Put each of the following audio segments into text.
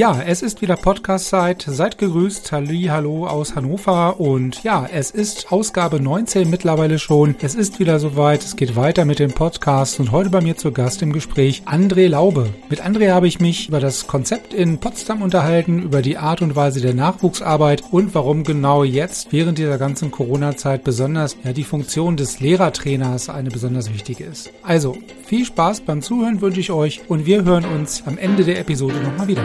Ja, es ist wieder Podcast-Zeit. Seid gegrüßt. Halli, hallo aus Hannover. Und ja, es ist Ausgabe 19 mittlerweile schon. Es ist wieder soweit. Es geht weiter mit dem Podcast. Und heute bei mir zu Gast im Gespräch André Laube. Mit André habe ich mich über das Konzept in Potsdam unterhalten, über die Art und Weise der Nachwuchsarbeit und warum genau jetzt während dieser ganzen Corona-Zeit besonders ja, die Funktion des Lehrertrainers eine besonders wichtige ist. Also, viel Spaß beim Zuhören wünsche ich euch und wir hören uns am Ende der Episode nochmal wieder.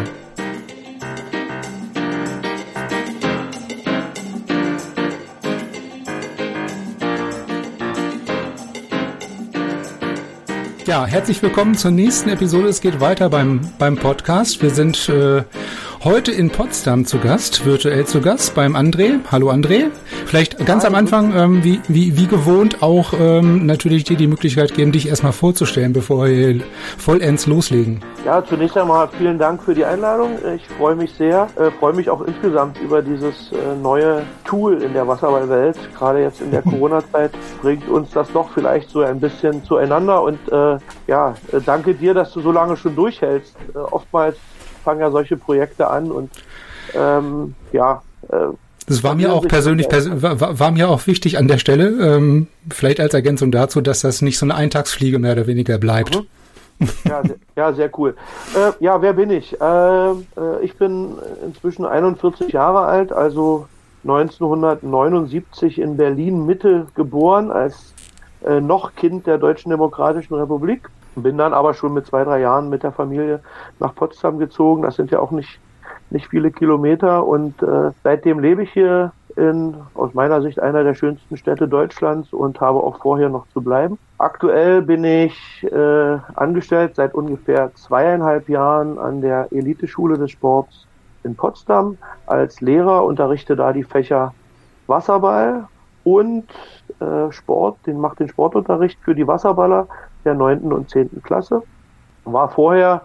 Ja, herzlich willkommen zur nächsten Episode. Es geht weiter beim, beim Podcast. Wir sind äh, heute in Potsdam zu Gast, virtuell zu Gast beim André. Hallo André. Vielleicht ganz Hallo. am Anfang, ähm, wie, wie, wie gewohnt, auch ähm, natürlich dir die Möglichkeit geben, dich erstmal vorzustellen, bevor wir vollends loslegen. Ja, zunächst einmal vielen Dank für die Einladung. Ich freue mich sehr, äh, freue mich auch insgesamt über dieses äh, neue Tool in der Wasserballwelt. Gerade jetzt in der Corona-Zeit bringt uns das doch vielleicht so ein bisschen zueinander und äh, ja, äh, danke dir, dass du so lange schon durchhältst. Äh, oftmals fangen ja solche Projekte an und ähm, ja. Äh, das war mir auch persönlich pers war, war, mir auch wichtig an der Stelle, ähm, vielleicht als Ergänzung dazu, dass das nicht so eine Eintagsfliege mehr oder weniger bleibt. Mhm. Ja, sehr, ja, sehr cool. Äh, ja, wer bin ich? Äh, äh ich bin inzwischen 41 Jahre alt, also 1979 in Berlin Mitte geboren, als äh, noch Kind der Deutschen Demokratischen Republik. Bin dann aber schon mit zwei, drei Jahren mit der Familie nach Potsdam gezogen. Das sind ja auch nicht, nicht viele Kilometer. Und äh, seitdem lebe ich hier in, aus meiner Sicht, einer der schönsten Städte Deutschlands und habe auch vor, hier noch zu bleiben. Aktuell bin ich äh, angestellt seit ungefähr zweieinhalb Jahren an der Eliteschule des Sports in Potsdam als Lehrer, unterrichte da die Fächer Wasserball und äh, Sport, den macht den Sportunterricht für die Wasserballer der neunten und zehnten Klasse. War vorher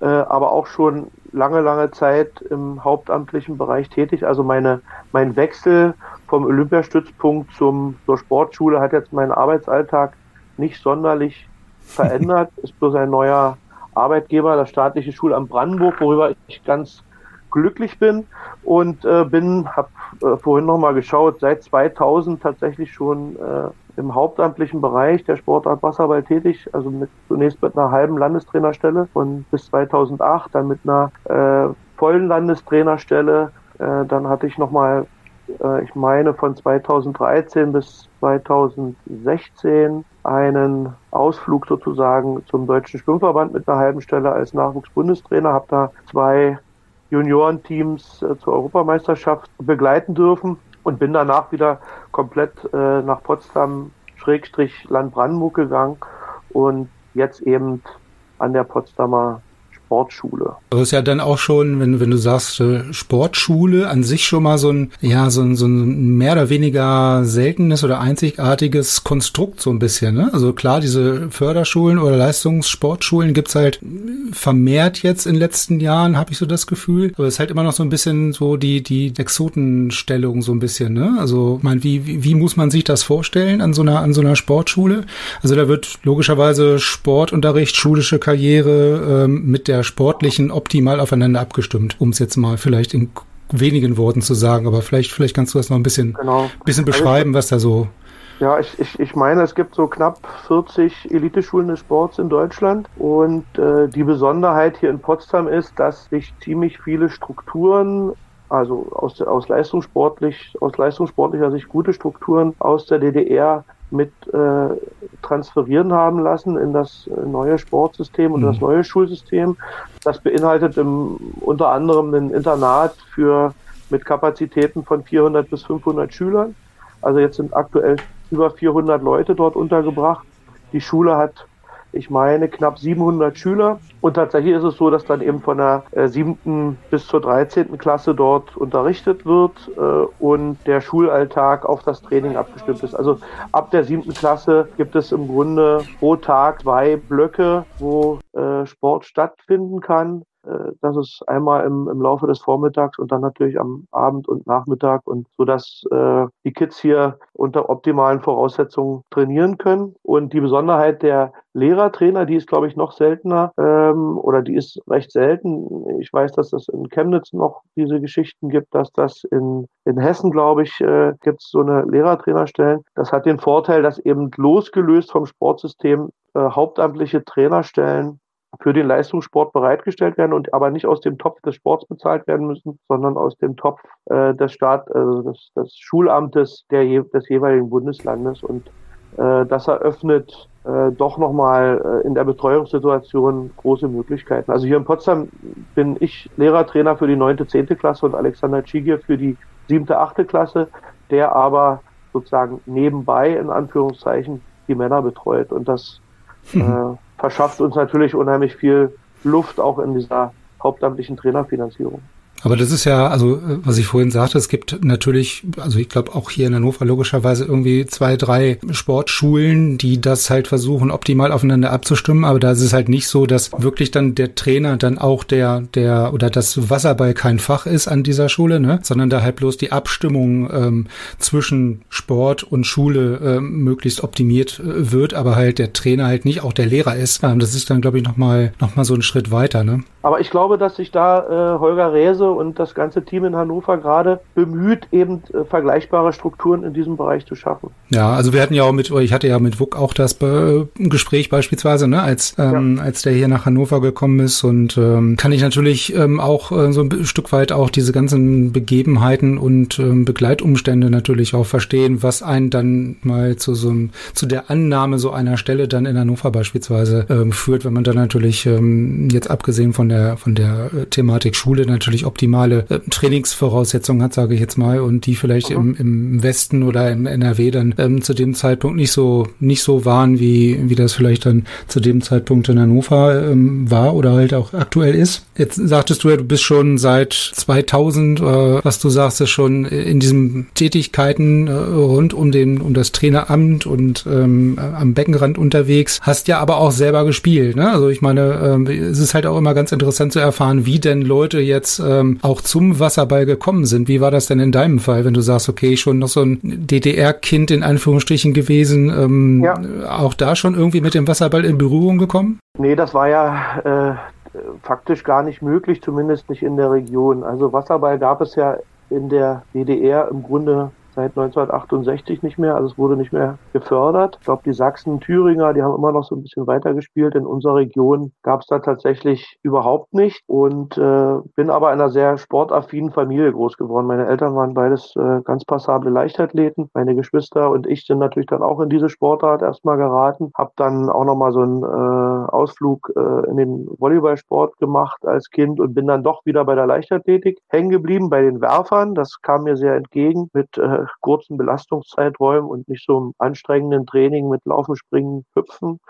äh, aber auch schon lange, lange Zeit im hauptamtlichen Bereich tätig. Also meine, mein Wechsel vom Olympiastützpunkt zum, zur Sportschule hat jetzt meinen Arbeitsalltag nicht sonderlich verändert. Ist bloß ein neuer Arbeitgeber, das staatliche Schulamt Brandenburg, worüber ich ganz glücklich bin und äh, bin, habe äh, vorhin noch mal geschaut, seit 2000 tatsächlich schon äh, im hauptamtlichen Bereich der Sportart Wasserball tätig, also mit, zunächst mit einer halben Landestrainerstelle und bis 2008 dann mit einer äh, vollen Landestrainerstelle. Äh, dann hatte ich noch mal, äh, ich meine von 2013 bis 2016 einen Ausflug sozusagen zum Deutschen Schwimmverband mit einer halben Stelle als Nachwuchsbundestrainer, habe da zwei Juniorenteams äh, zur Europameisterschaft begleiten dürfen und bin danach wieder komplett äh, nach Potsdam Schrägstrich Land Brandenburg gegangen und jetzt eben an der Potsdamer Sportschule. Das ist ja dann auch schon, wenn, wenn du sagst, äh, Sportschule an sich schon mal so ein, ja, so ein, so ein mehr oder weniger seltenes oder einzigartiges Konstrukt so ein bisschen. Ne? Also klar, diese Förderschulen oder Leistungssportschulen gibt's halt vermehrt jetzt in den letzten Jahren, habe ich so das Gefühl. Aber es ist halt immer noch so ein bisschen so die, die Exotenstellung so ein bisschen. Ne? Also, ich meine, wie, wie, wie muss man sich das vorstellen an so einer, an so einer Sportschule? Also da wird logischerweise Sportunterricht, schulische Karriere ähm, mit der sportlichen optimal aufeinander abgestimmt, um es jetzt mal vielleicht in wenigen Worten zu sagen, aber vielleicht, vielleicht kannst du das noch ein bisschen, genau. bisschen also beschreiben, was da so. Ja, ich, ich, ich meine, es gibt so knapp 40 Eliteschulen des Sports in Deutschland und äh, die Besonderheit hier in Potsdam ist, dass sich ziemlich viele Strukturen also aus, aus, leistungssportlich, aus leistungssportlicher Sicht gute Strukturen aus der DDR mit äh, transferieren haben lassen in das neue Sportsystem und mhm. das neue Schulsystem. Das beinhaltet im, unter anderem ein Internat für mit Kapazitäten von 400 bis 500 Schülern. Also jetzt sind aktuell über 400 Leute dort untergebracht. Die Schule hat ich meine, knapp 700 Schüler. Und tatsächlich ist es so, dass dann eben von der äh, siebten bis zur 13. Klasse dort unterrichtet wird äh, und der Schulalltag auf das Training abgestimmt ist. Also ab der siebten Klasse gibt es im Grunde pro Tag zwei Blöcke, wo äh, Sport stattfinden kann. Äh, das ist einmal im, im Laufe des Vormittags und dann natürlich am Abend und Nachmittag und so, dass äh, die Kids hier unter optimalen Voraussetzungen trainieren können. Und die Besonderheit der Lehrertrainer, die ist, glaube ich, noch seltener ähm, oder die ist recht selten. Ich weiß, dass es in Chemnitz noch diese Geschichten gibt, dass das in, in Hessen, glaube ich, äh, gibt es so eine Lehrertrainerstellen. Das hat den Vorteil, dass eben losgelöst vom Sportsystem äh, hauptamtliche Trainerstellen für den Leistungssport bereitgestellt werden und aber nicht aus dem Topf des Sports bezahlt werden müssen, sondern aus dem Topf äh, des Staat, also des, des Schulamtes der, des jeweiligen Bundeslandes. Und äh, das eröffnet äh, doch nochmal äh, in der Betreuungssituation große Möglichkeiten. Also hier in Potsdam bin ich Lehrertrainer für die neunte, zehnte Klasse und Alexander Tschigier für die siebte, achte Klasse, der aber sozusagen nebenbei in Anführungszeichen die Männer betreut. Und das hm. äh, verschafft uns natürlich unheimlich viel Luft auch in dieser hauptamtlichen Trainerfinanzierung. Aber das ist ja, also was ich vorhin sagte, es gibt natürlich, also ich glaube auch hier in Hannover logischerweise irgendwie zwei, drei Sportschulen, die das halt versuchen, optimal aufeinander abzustimmen. Aber da ist es halt nicht so, dass wirklich dann der Trainer dann auch der, der oder das Wasserball kein Fach ist an dieser Schule, ne? sondern da halt bloß die Abstimmung ähm, zwischen Sport und Schule ähm, möglichst optimiert äh, wird, aber halt der Trainer halt nicht auch der Lehrer ist. Ähm, das ist dann, glaube ich, nochmal noch mal so ein Schritt weiter. Ne? Aber ich glaube, dass sich da äh, Holger Rehse und das ganze Team in Hannover gerade bemüht, eben äh, vergleichbare Strukturen in diesem Bereich zu schaffen. Ja, also wir hatten ja auch mit, ich hatte ja mit WUK auch das Be Gespräch beispielsweise, ne, als, ähm, ja. als der hier nach Hannover gekommen ist und ähm, kann ich natürlich ähm, auch äh, so ein Stück weit auch diese ganzen Begebenheiten und ähm, Begleitumstände natürlich auch verstehen, was einen dann mal zu so einem, zu der Annahme so einer Stelle dann in Hannover beispielsweise ähm, führt, wenn man dann natürlich ähm, jetzt abgesehen von der von der äh, Thematik Schule natürlich optimal optimale äh, Trainingsvoraussetzungen hat, sage ich jetzt mal, und die vielleicht im, im Westen oder im NRW dann ähm, zu dem Zeitpunkt nicht so nicht so waren, wie wie das vielleicht dann zu dem Zeitpunkt in Hannover ähm, war oder halt auch aktuell ist. Jetzt sagtest du ja, du bist schon seit 2000, äh, was du sagst, ist schon in diesen Tätigkeiten äh, rund um den um das Traineramt und ähm, am Beckenrand unterwegs. Hast ja aber auch selber gespielt. Ne? Also ich meine, äh, es ist halt auch immer ganz interessant zu erfahren, wie denn Leute jetzt ähm, auch zum Wasserball gekommen sind. Wie war das denn in deinem Fall, wenn du sagst, okay, schon noch so ein DDR-Kind in Anführungsstrichen gewesen, ähm, ja. auch da schon irgendwie mit dem Wasserball in Berührung gekommen? Nee, das war ja äh, faktisch gar nicht möglich, zumindest nicht in der Region. Also Wasserball gab es ja in der DDR im Grunde seit 1968 nicht mehr. Also es wurde nicht mehr gefördert. Ich glaube, die Sachsen, Thüringer, die haben immer noch so ein bisschen weitergespielt. In unserer Region gab es da tatsächlich überhaupt nicht. Und äh, bin aber in einer sehr sportaffinen Familie groß geworden. Meine Eltern waren beides äh, ganz passable Leichtathleten. Meine Geschwister und ich sind natürlich dann auch in diese Sportart erstmal geraten. Hab dann auch nochmal so einen äh, Ausflug äh, in den Volleyballsport gemacht als Kind und bin dann doch wieder bei der Leichtathletik hängen geblieben, bei den Werfern. Das kam mir sehr entgegen mit äh, kurzen Belastungszeiträumen und nicht so einem anstrengenden Training mit Laufen, Springen, Hüpfen.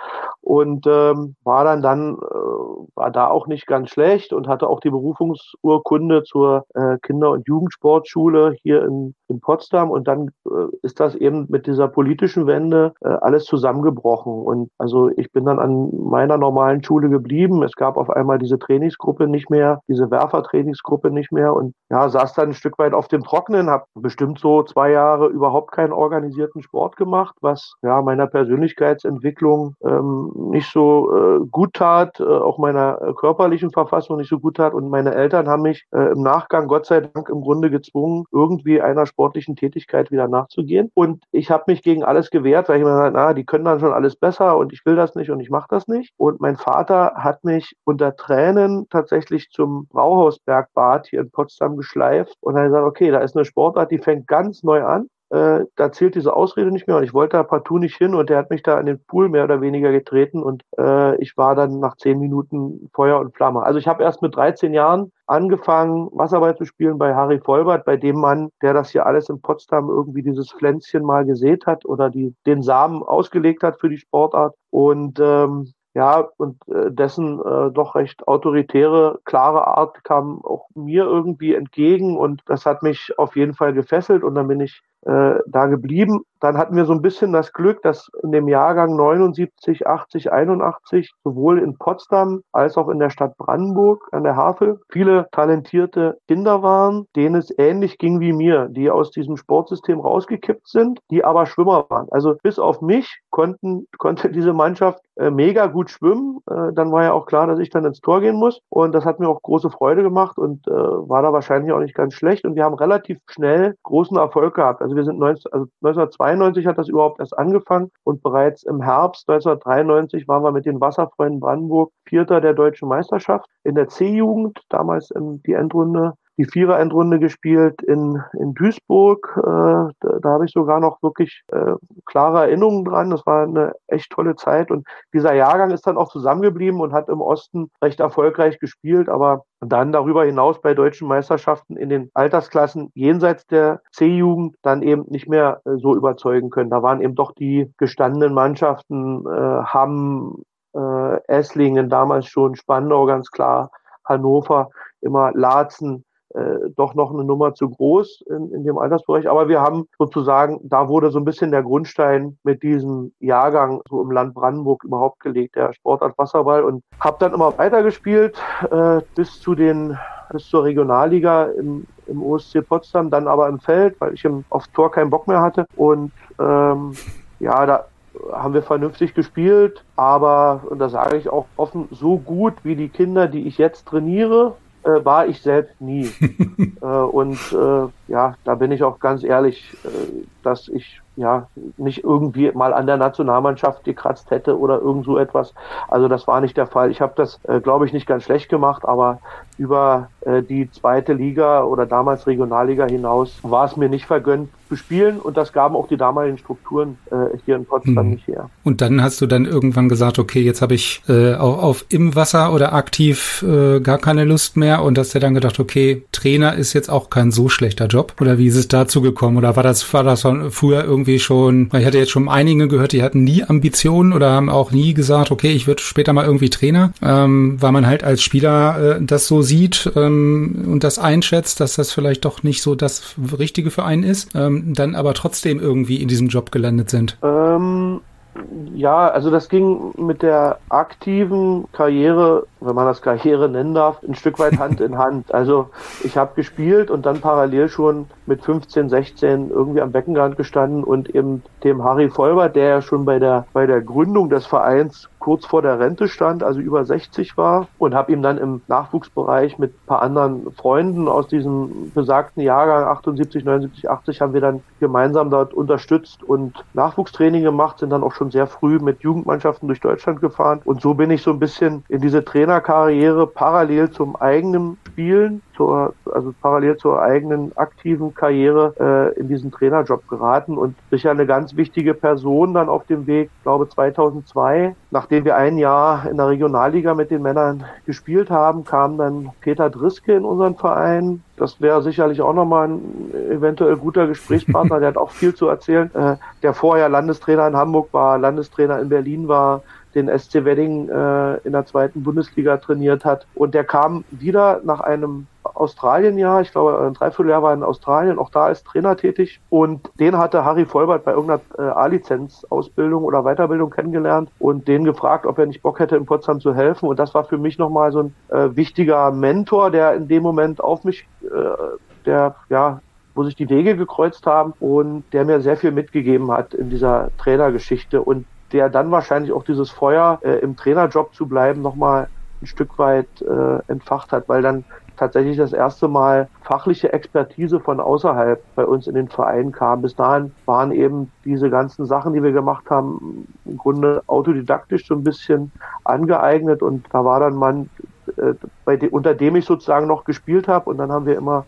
Und ähm, war dann dann, äh, war da auch nicht ganz schlecht und hatte auch die Berufungsurkunde zur äh, Kinder- und Jugendsportschule hier in, in Potsdam. Und dann äh, ist das eben mit dieser politischen Wende äh, alles zusammengebrochen. Und also ich bin dann an meiner normalen Schule geblieben. Es gab auf einmal diese Trainingsgruppe nicht mehr, diese Werfertrainingsgruppe nicht mehr und ja, saß dann ein Stück weit auf dem Trockenen, habe bestimmt so zwei zwei Jahre überhaupt keinen organisierten Sport gemacht, was ja meiner Persönlichkeitsentwicklung ähm, nicht so äh, gut tat, äh, auch meiner äh, körperlichen Verfassung nicht so gut tat. Und meine Eltern haben mich äh, im Nachgang, Gott sei Dank, im Grunde gezwungen, irgendwie einer sportlichen Tätigkeit wieder nachzugehen. Und ich habe mich gegen alles gewehrt, weil ich mir gesagt na, die können dann schon alles besser und ich will das nicht und ich mache das nicht. Und mein Vater hat mich unter Tränen tatsächlich zum Brauhausbergbad hier in Potsdam geschleift und hat gesagt, okay, da ist eine Sportart, die fängt ganz neu neu an. Äh, da zählt diese Ausrede nicht mehr und ich wollte da partout nicht hin und der hat mich da in den Pool mehr oder weniger getreten und äh, ich war dann nach zehn Minuten Feuer und Flamme. Also ich habe erst mit 13 Jahren angefangen, Wasserball zu spielen bei Harry Vollbert, bei dem Mann, der das hier alles in Potsdam irgendwie dieses Pflänzchen mal gesät hat oder die, den Samen ausgelegt hat für die Sportart. Und ähm, ja, und äh, dessen äh, doch recht autoritäre, klare Art kam auch mir irgendwie entgegen und das hat mich auf jeden Fall gefesselt und dann bin ich äh, da geblieben. Dann hatten wir so ein bisschen das Glück, dass in dem Jahrgang 79, 80, 81 sowohl in Potsdam als auch in der Stadt Brandenburg an der Havel viele talentierte Kinder waren, denen es ähnlich ging wie mir, die aus diesem Sportsystem rausgekippt sind, die aber Schwimmer waren. Also bis auf mich konnten, konnte diese Mannschaft äh, mega gut schwimmen. Äh, dann war ja auch klar, dass ich dann ins Tor gehen muss. Und das hat mir auch große Freude gemacht und äh, war da wahrscheinlich auch nicht ganz schlecht. Und wir haben relativ schnell großen Erfolg gehabt. Also wir sind 19, also 1992 hat das überhaupt erst angefangen und bereits im Herbst 1993 waren wir mit den Wasserfreunden Brandenburg Vierter der deutschen Meisterschaft in der C-Jugend, damals in die Endrunde die Vierer-Endrunde gespielt in, in Duisburg. Äh, da, da habe ich sogar noch wirklich äh, klare Erinnerungen dran. Das war eine echt tolle Zeit. Und dieser Jahrgang ist dann auch zusammengeblieben und hat im Osten recht erfolgreich gespielt, aber dann darüber hinaus bei deutschen Meisterschaften in den Altersklassen jenseits der C-Jugend dann eben nicht mehr äh, so überzeugen können. Da waren eben doch die gestandenen Mannschaften, äh, Hamm, äh, Esslingen damals schon, Spandau ganz klar, Hannover, immer Laatzen, äh, doch noch eine Nummer zu groß in, in dem Altersbereich. Aber wir haben sozusagen, da wurde so ein bisschen der Grundstein mit diesem Jahrgang so im Land Brandenburg überhaupt gelegt, der Sportart Wasserball. Und habe dann immer weitergespielt äh, bis zu den bis zur Regionalliga im, im OSC Potsdam, dann aber im Feld, weil ich im, aufs Tor keinen Bock mehr hatte. Und ähm, ja, da haben wir vernünftig gespielt, aber, und das sage ich auch offen, so gut wie die Kinder, die ich jetzt trainiere, äh, war ich selbst nie. äh, und äh, ja, da bin ich auch ganz ehrlich, äh, dass ich ja nicht irgendwie mal an der Nationalmannschaft gekratzt hätte oder irgend so etwas. Also das war nicht der Fall. Ich habe das, äh, glaube ich, nicht ganz schlecht gemacht, aber über die zweite Liga oder damals Regionalliga hinaus war es mir nicht vergönnt zu spielen und das gaben auch die damaligen Strukturen äh, hier in Potsdam mhm. nicht her. Und dann hast du dann irgendwann gesagt, okay, jetzt habe ich äh, auf, auf im Wasser oder aktiv äh, gar keine Lust mehr und hast dir dann gedacht, okay, Trainer ist jetzt auch kein so schlechter Job oder wie ist es dazu gekommen oder war das war das früher irgendwie schon, weil ich hatte jetzt schon einige gehört, die hatten nie Ambitionen oder haben auch nie gesagt, okay, ich würde später mal irgendwie Trainer, ähm, weil man halt als Spieler äh, das so sieht ähm, und das einschätzt, dass das vielleicht doch nicht so das Richtige für einen ist, ähm, dann aber trotzdem irgendwie in diesem Job gelandet sind? Ähm, ja, also das ging mit der aktiven Karriere, wenn man das Karriere nennen darf, ein Stück weit Hand in Hand. Also ich habe gespielt und dann parallel schon mit 15, 16 irgendwie am Beckenrand gestanden und eben dem Harry Vollbert, der ja schon bei der bei der Gründung des Vereins kurz vor der Rente stand, also über 60 war und habe ihm dann im Nachwuchsbereich mit ein paar anderen Freunden aus diesem besagten Jahrgang 78, 79, 80 haben wir dann gemeinsam dort unterstützt und Nachwuchstraining gemacht, sind dann auch schon sehr früh mit Jugendmannschaften durch Deutschland gefahren. Und so bin ich so ein bisschen in diese Trainerkarriere parallel zum eigenen Spielen, zur, also parallel zur eigenen aktiven Karriere äh, in diesen Trainerjob geraten und sicher eine ganz wichtige Person dann auf dem Weg, glaube 2002, nachdem wir ein Jahr in der Regionalliga mit den Männern gespielt haben, kam dann Peter Driske in unseren Verein. Das wäre sicherlich auch nochmal ein eventuell guter Gesprächspartner. Der hat auch viel zu erzählen. Äh, der vorher Landestrainer in Hamburg war, Landestrainer in Berlin war, den SC Wedding äh, in der zweiten Bundesliga trainiert hat. Und der kam wieder nach einem Australien-Jahr, ich glaube ein Dreivierteljahr war in Australien, auch da als Trainer tätig. Und den hatte Harry Vollbert bei irgendeiner äh, A-Lizenz-Ausbildung oder Weiterbildung kennengelernt und den gefragt, ob er nicht Bock hätte, in Potsdam zu helfen. Und das war für mich nochmal so ein äh, wichtiger Mentor, der in dem Moment auf mich, äh, der ja wo sich die Wege gekreuzt haben und der mir sehr viel mitgegeben hat in dieser Trainergeschichte und der dann wahrscheinlich auch dieses Feuer äh, im Trainerjob zu bleiben nochmal ein Stück weit äh, entfacht hat, weil dann tatsächlich das erste Mal fachliche Expertise von außerhalb bei uns in den Verein kam. Bis dahin waren eben diese ganzen Sachen, die wir gemacht haben, im Grunde autodidaktisch so ein bisschen angeeignet und da war dann man, äh, bei de unter dem ich sozusagen noch gespielt habe und dann haben wir immer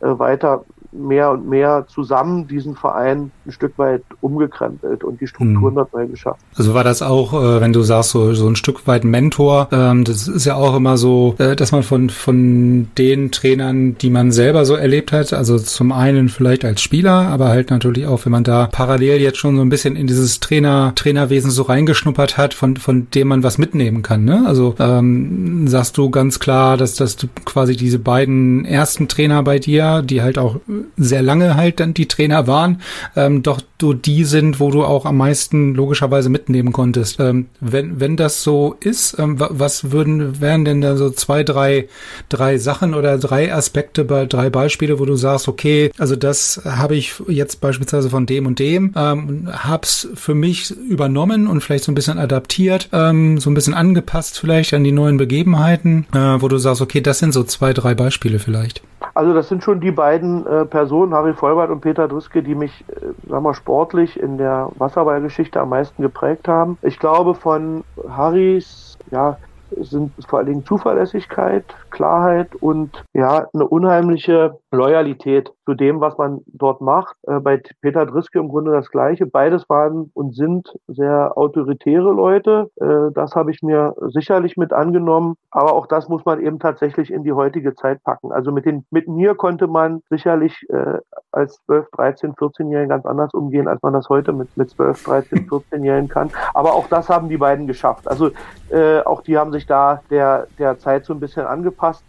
äh, weiter mehr und mehr zusammen diesen Verein ein Stück weit umgekrempelt und die Strukturen mhm. dort neu geschafft. Also war das auch, äh, wenn du sagst, so, so ein Stück weit Mentor, ähm, das ist ja auch immer so, äh, dass man von, von den Trainern, die man selber so erlebt hat, also zum einen vielleicht als Spieler, aber halt natürlich auch, wenn man da parallel jetzt schon so ein bisschen in dieses Trainer, Trainerwesen so reingeschnuppert hat, von, von dem man was mitnehmen kann. Ne? Also ähm, sagst du ganz klar, dass das quasi diese beiden ersten Trainer bei dir, die halt auch sehr lange halt dann die Trainer waren, ähm, doch du die sind, wo du auch am meisten logischerweise mitnehmen konntest. Ähm, wenn, wenn das so ist, ähm, was würden, wären denn da so zwei, drei, drei Sachen oder drei Aspekte bei drei Beispiele, wo du sagst, okay, also das habe ich jetzt beispielsweise von dem und dem, ähm, hab's für mich übernommen und vielleicht so ein bisschen adaptiert, ähm, so ein bisschen angepasst vielleicht an die neuen Begebenheiten, äh, wo du sagst, okay, das sind so zwei, drei Beispiele vielleicht. Also das sind schon die beiden äh, Personen, Harry Vollbart und Peter Driske, die mich, äh, sagen wir, sportlich in der Wasserballgeschichte am meisten geprägt haben. Ich glaube, von Harrys ja, sind vor allen Dingen Zuverlässigkeit, Klarheit und ja, eine unheimliche Loyalität zu dem, was man dort macht. Äh, bei Peter Driske im Grunde das Gleiche. Beides waren und sind sehr autoritäre Leute. Äh, das habe ich mir sicherlich mit angenommen. Aber auch das muss man eben tatsächlich in die heutige Zeit packen. Also mit den, mit mir konnte man sicherlich äh, als 12, 13, 14-Jährigen ganz anders umgehen, als man das heute mit, mit 12, 13, 14-Jährigen kann. Aber auch das haben die beiden geschafft. Also äh, auch die haben sich da der, der Zeit so ein bisschen angepasst.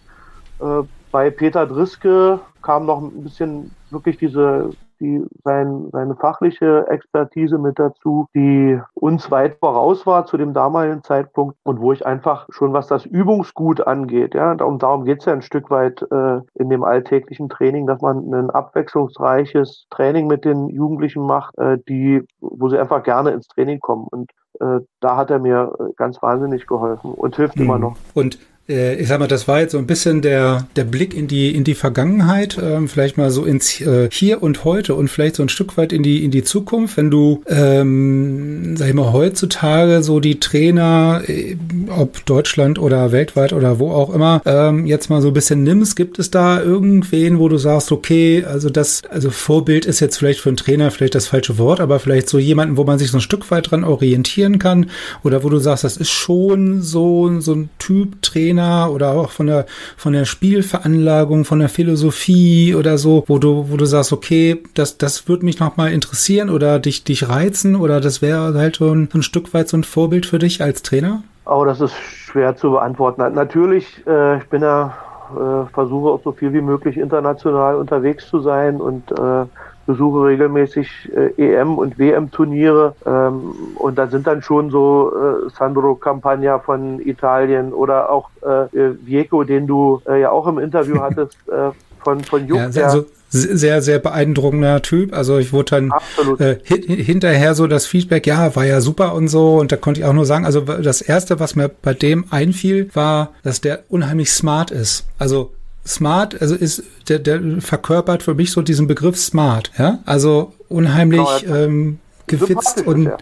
Bei Peter Driske kam noch ein bisschen wirklich diese, die, sein, seine fachliche Expertise mit dazu, die uns weit voraus war zu dem damaligen Zeitpunkt und wo ich einfach schon, was das Übungsgut angeht, ja, und darum geht's ja ein Stück weit äh, in dem alltäglichen Training, dass man ein abwechslungsreiches Training mit den Jugendlichen macht, äh, die, wo sie einfach gerne ins Training kommen. Und äh, da hat er mir äh, ganz wahnsinnig geholfen und hilft mhm. immer noch. Und ich sag mal, das war jetzt so ein bisschen der, der Blick in die, in die Vergangenheit, ähm, vielleicht mal so ins äh, Hier und Heute und vielleicht so ein Stück weit in die, in die Zukunft, wenn du, ähm, sag ich mal, heutzutage so die Trainer, äh, ob Deutschland oder weltweit oder wo auch immer, ähm, jetzt mal so ein bisschen nimmst, gibt es da irgendwen, wo du sagst, okay, also das, also Vorbild ist jetzt vielleicht für einen Trainer vielleicht das falsche Wort, aber vielleicht so jemanden, wo man sich so ein Stück weit dran orientieren kann oder wo du sagst, das ist schon so, so ein Typ Trainer, Trainer oder auch von der, von der Spielveranlagung, von der Philosophie oder so, wo du, wo du sagst, okay, das, das würde mich nochmal interessieren oder dich, dich reizen oder das wäre halt so ein, ein Stück weit so ein Vorbild für dich als Trainer? Oh, das ist schwer zu beantworten. Natürlich, äh, ich bin ja, äh, versuche auch so viel wie möglich international unterwegs zu sein und äh, besuche regelmäßig äh, EM- und WM-Turniere ähm, und da sind dann schon so äh, Sandro Campagna von Italien oder auch äh, Vieco, den du äh, ja auch im Interview hattest, äh, von, von Jupp. Ja, also sehr, sehr beeindruckender Typ. Also ich wurde dann äh, hinterher so das Feedback, ja, war ja super und so. Und da konnte ich auch nur sagen, also das Erste, was mir bei dem einfiel, war, dass der unheimlich smart ist. Also smart, also ist, der, der verkörpert für mich so diesen Begriff smart, ja, also unheimlich genau, ähm, gefitzt und ja.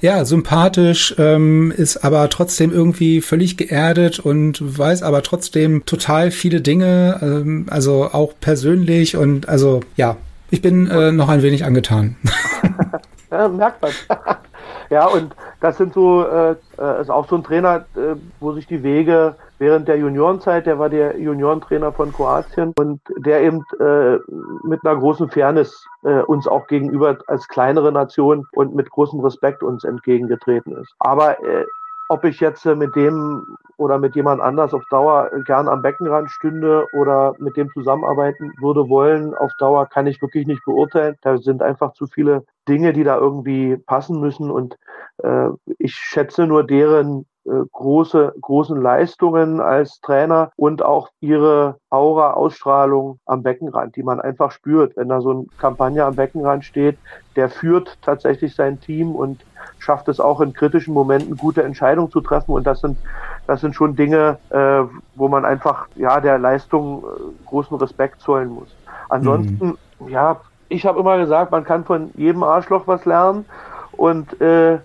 ja, sympathisch, ähm, ist aber trotzdem irgendwie völlig geerdet und weiß aber trotzdem total viele Dinge, ähm, also auch persönlich und also ja, ich bin äh, noch ein wenig angetan. ja, merkt man. ja, und das sind so, äh, äh, ist auch so ein Trainer, äh, wo sich die Wege während der Juniorenzeit, der war der Juniorentrainer von Kroatien und der eben äh, mit einer großen Fairness äh, uns auch gegenüber als kleinere Nation und mit großem Respekt uns entgegengetreten ist. Aber äh, ob ich jetzt äh, mit dem oder mit jemand anders auf Dauer gern am Beckenrand stünde oder mit dem zusammenarbeiten würde wollen, auf Dauer kann ich wirklich nicht beurteilen. Da sind einfach zu viele Dinge, die da irgendwie passen müssen und äh, ich schätze nur deren große, großen Leistungen als Trainer und auch ihre Aura, Ausstrahlung am Beckenrand, die man einfach spürt. Wenn da so ein Kampagne am Beckenrand steht, der führt tatsächlich sein Team und schafft es auch in kritischen Momenten gute Entscheidungen zu treffen. Und das sind, das sind schon Dinge, äh, wo man einfach ja der Leistung äh, großen Respekt zollen muss. Ansonsten, mhm. ja, ich habe immer gesagt, man kann von jedem Arschloch was lernen. Und äh,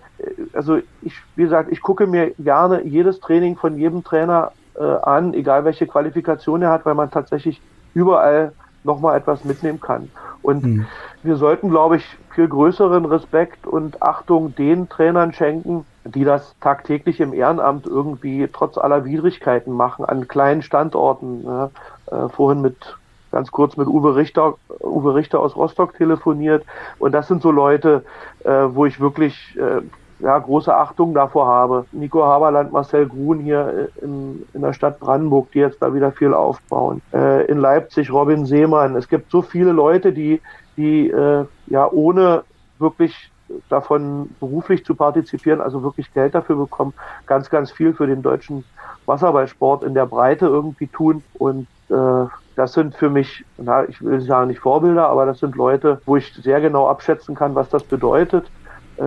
also ich, wie gesagt, ich gucke mir gerne jedes Training von jedem Trainer äh, an, egal welche Qualifikation er hat, weil man tatsächlich überall nochmal etwas mitnehmen kann. Und mhm. wir sollten, glaube ich, viel größeren Respekt und Achtung den Trainern schenken, die das tagtäglich im Ehrenamt irgendwie trotz aller Widrigkeiten machen, an kleinen Standorten. Ja, äh, vorhin mit ganz kurz mit Uwe Richter, Uwe Richter aus Rostock telefoniert. Und das sind so Leute, äh, wo ich wirklich äh, ja, große Achtung davor habe. Nico Haberland, Marcel Grun hier äh, in, in der Stadt Brandenburg, die jetzt da wieder viel aufbauen. Äh, in Leipzig Robin Seemann. Es gibt so viele Leute, die, die äh, ja ohne wirklich davon beruflich zu partizipieren, also wirklich Geld dafür bekommen, ganz, ganz viel für den deutschen Wasserballsport in der Breite irgendwie tun. Und äh, das sind für mich, na, ich will sagen nicht Vorbilder, aber das sind Leute, wo ich sehr genau abschätzen kann, was das bedeutet,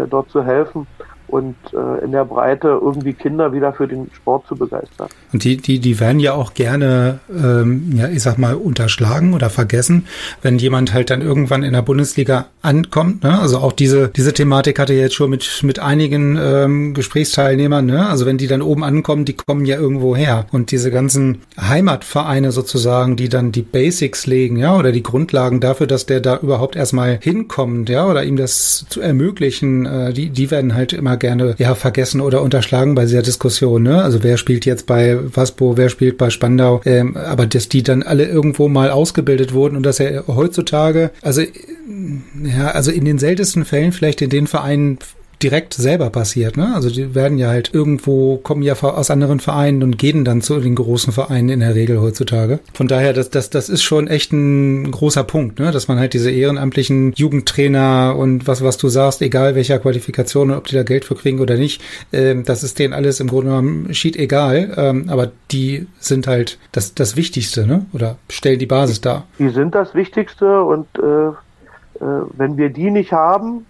dort zu helfen und äh, in der Breite irgendwie Kinder wieder für den Sport zu begeistern. Und die, die, die werden ja auch gerne, ähm, ja, ich sag mal, unterschlagen oder vergessen, wenn jemand halt dann irgendwann in der Bundesliga ankommt. Ne? Also auch diese, diese Thematik hatte jetzt schon mit, mit einigen ähm, Gesprächsteilnehmern, ne? Also wenn die dann oben ankommen, die kommen ja irgendwo her. Und diese ganzen Heimatvereine sozusagen, die dann die Basics legen, ja, oder die Grundlagen dafür, dass der da überhaupt erstmal hinkommt, ja, oder ihm das zu ermöglichen, äh, die, die werden halt immer gerne ja vergessen oder unterschlagen bei dieser Diskussion. Ne? Also wer spielt jetzt bei Waspo, wer spielt bei Spandau, ähm, aber dass die dann alle irgendwo mal ausgebildet wurden und dass er heutzutage, also ja, also in den seltensten Fällen vielleicht in den Vereinen direkt selber passiert. Ne? Also die werden ja halt irgendwo, kommen ja aus anderen Vereinen und gehen dann zu den großen Vereinen in der Regel heutzutage. Von daher, das, das, das ist schon echt ein großer Punkt, ne? dass man halt diese ehrenamtlichen Jugendtrainer und was, was du sagst, egal welcher Qualifikation und ob die da Geld für kriegen oder nicht, äh, das ist denen alles im Grunde genommen schied egal. Ähm, aber die sind halt das, das Wichtigste, ne? oder stellen die Basis dar. Die sind das Wichtigste und äh, äh wenn wir die nicht haben,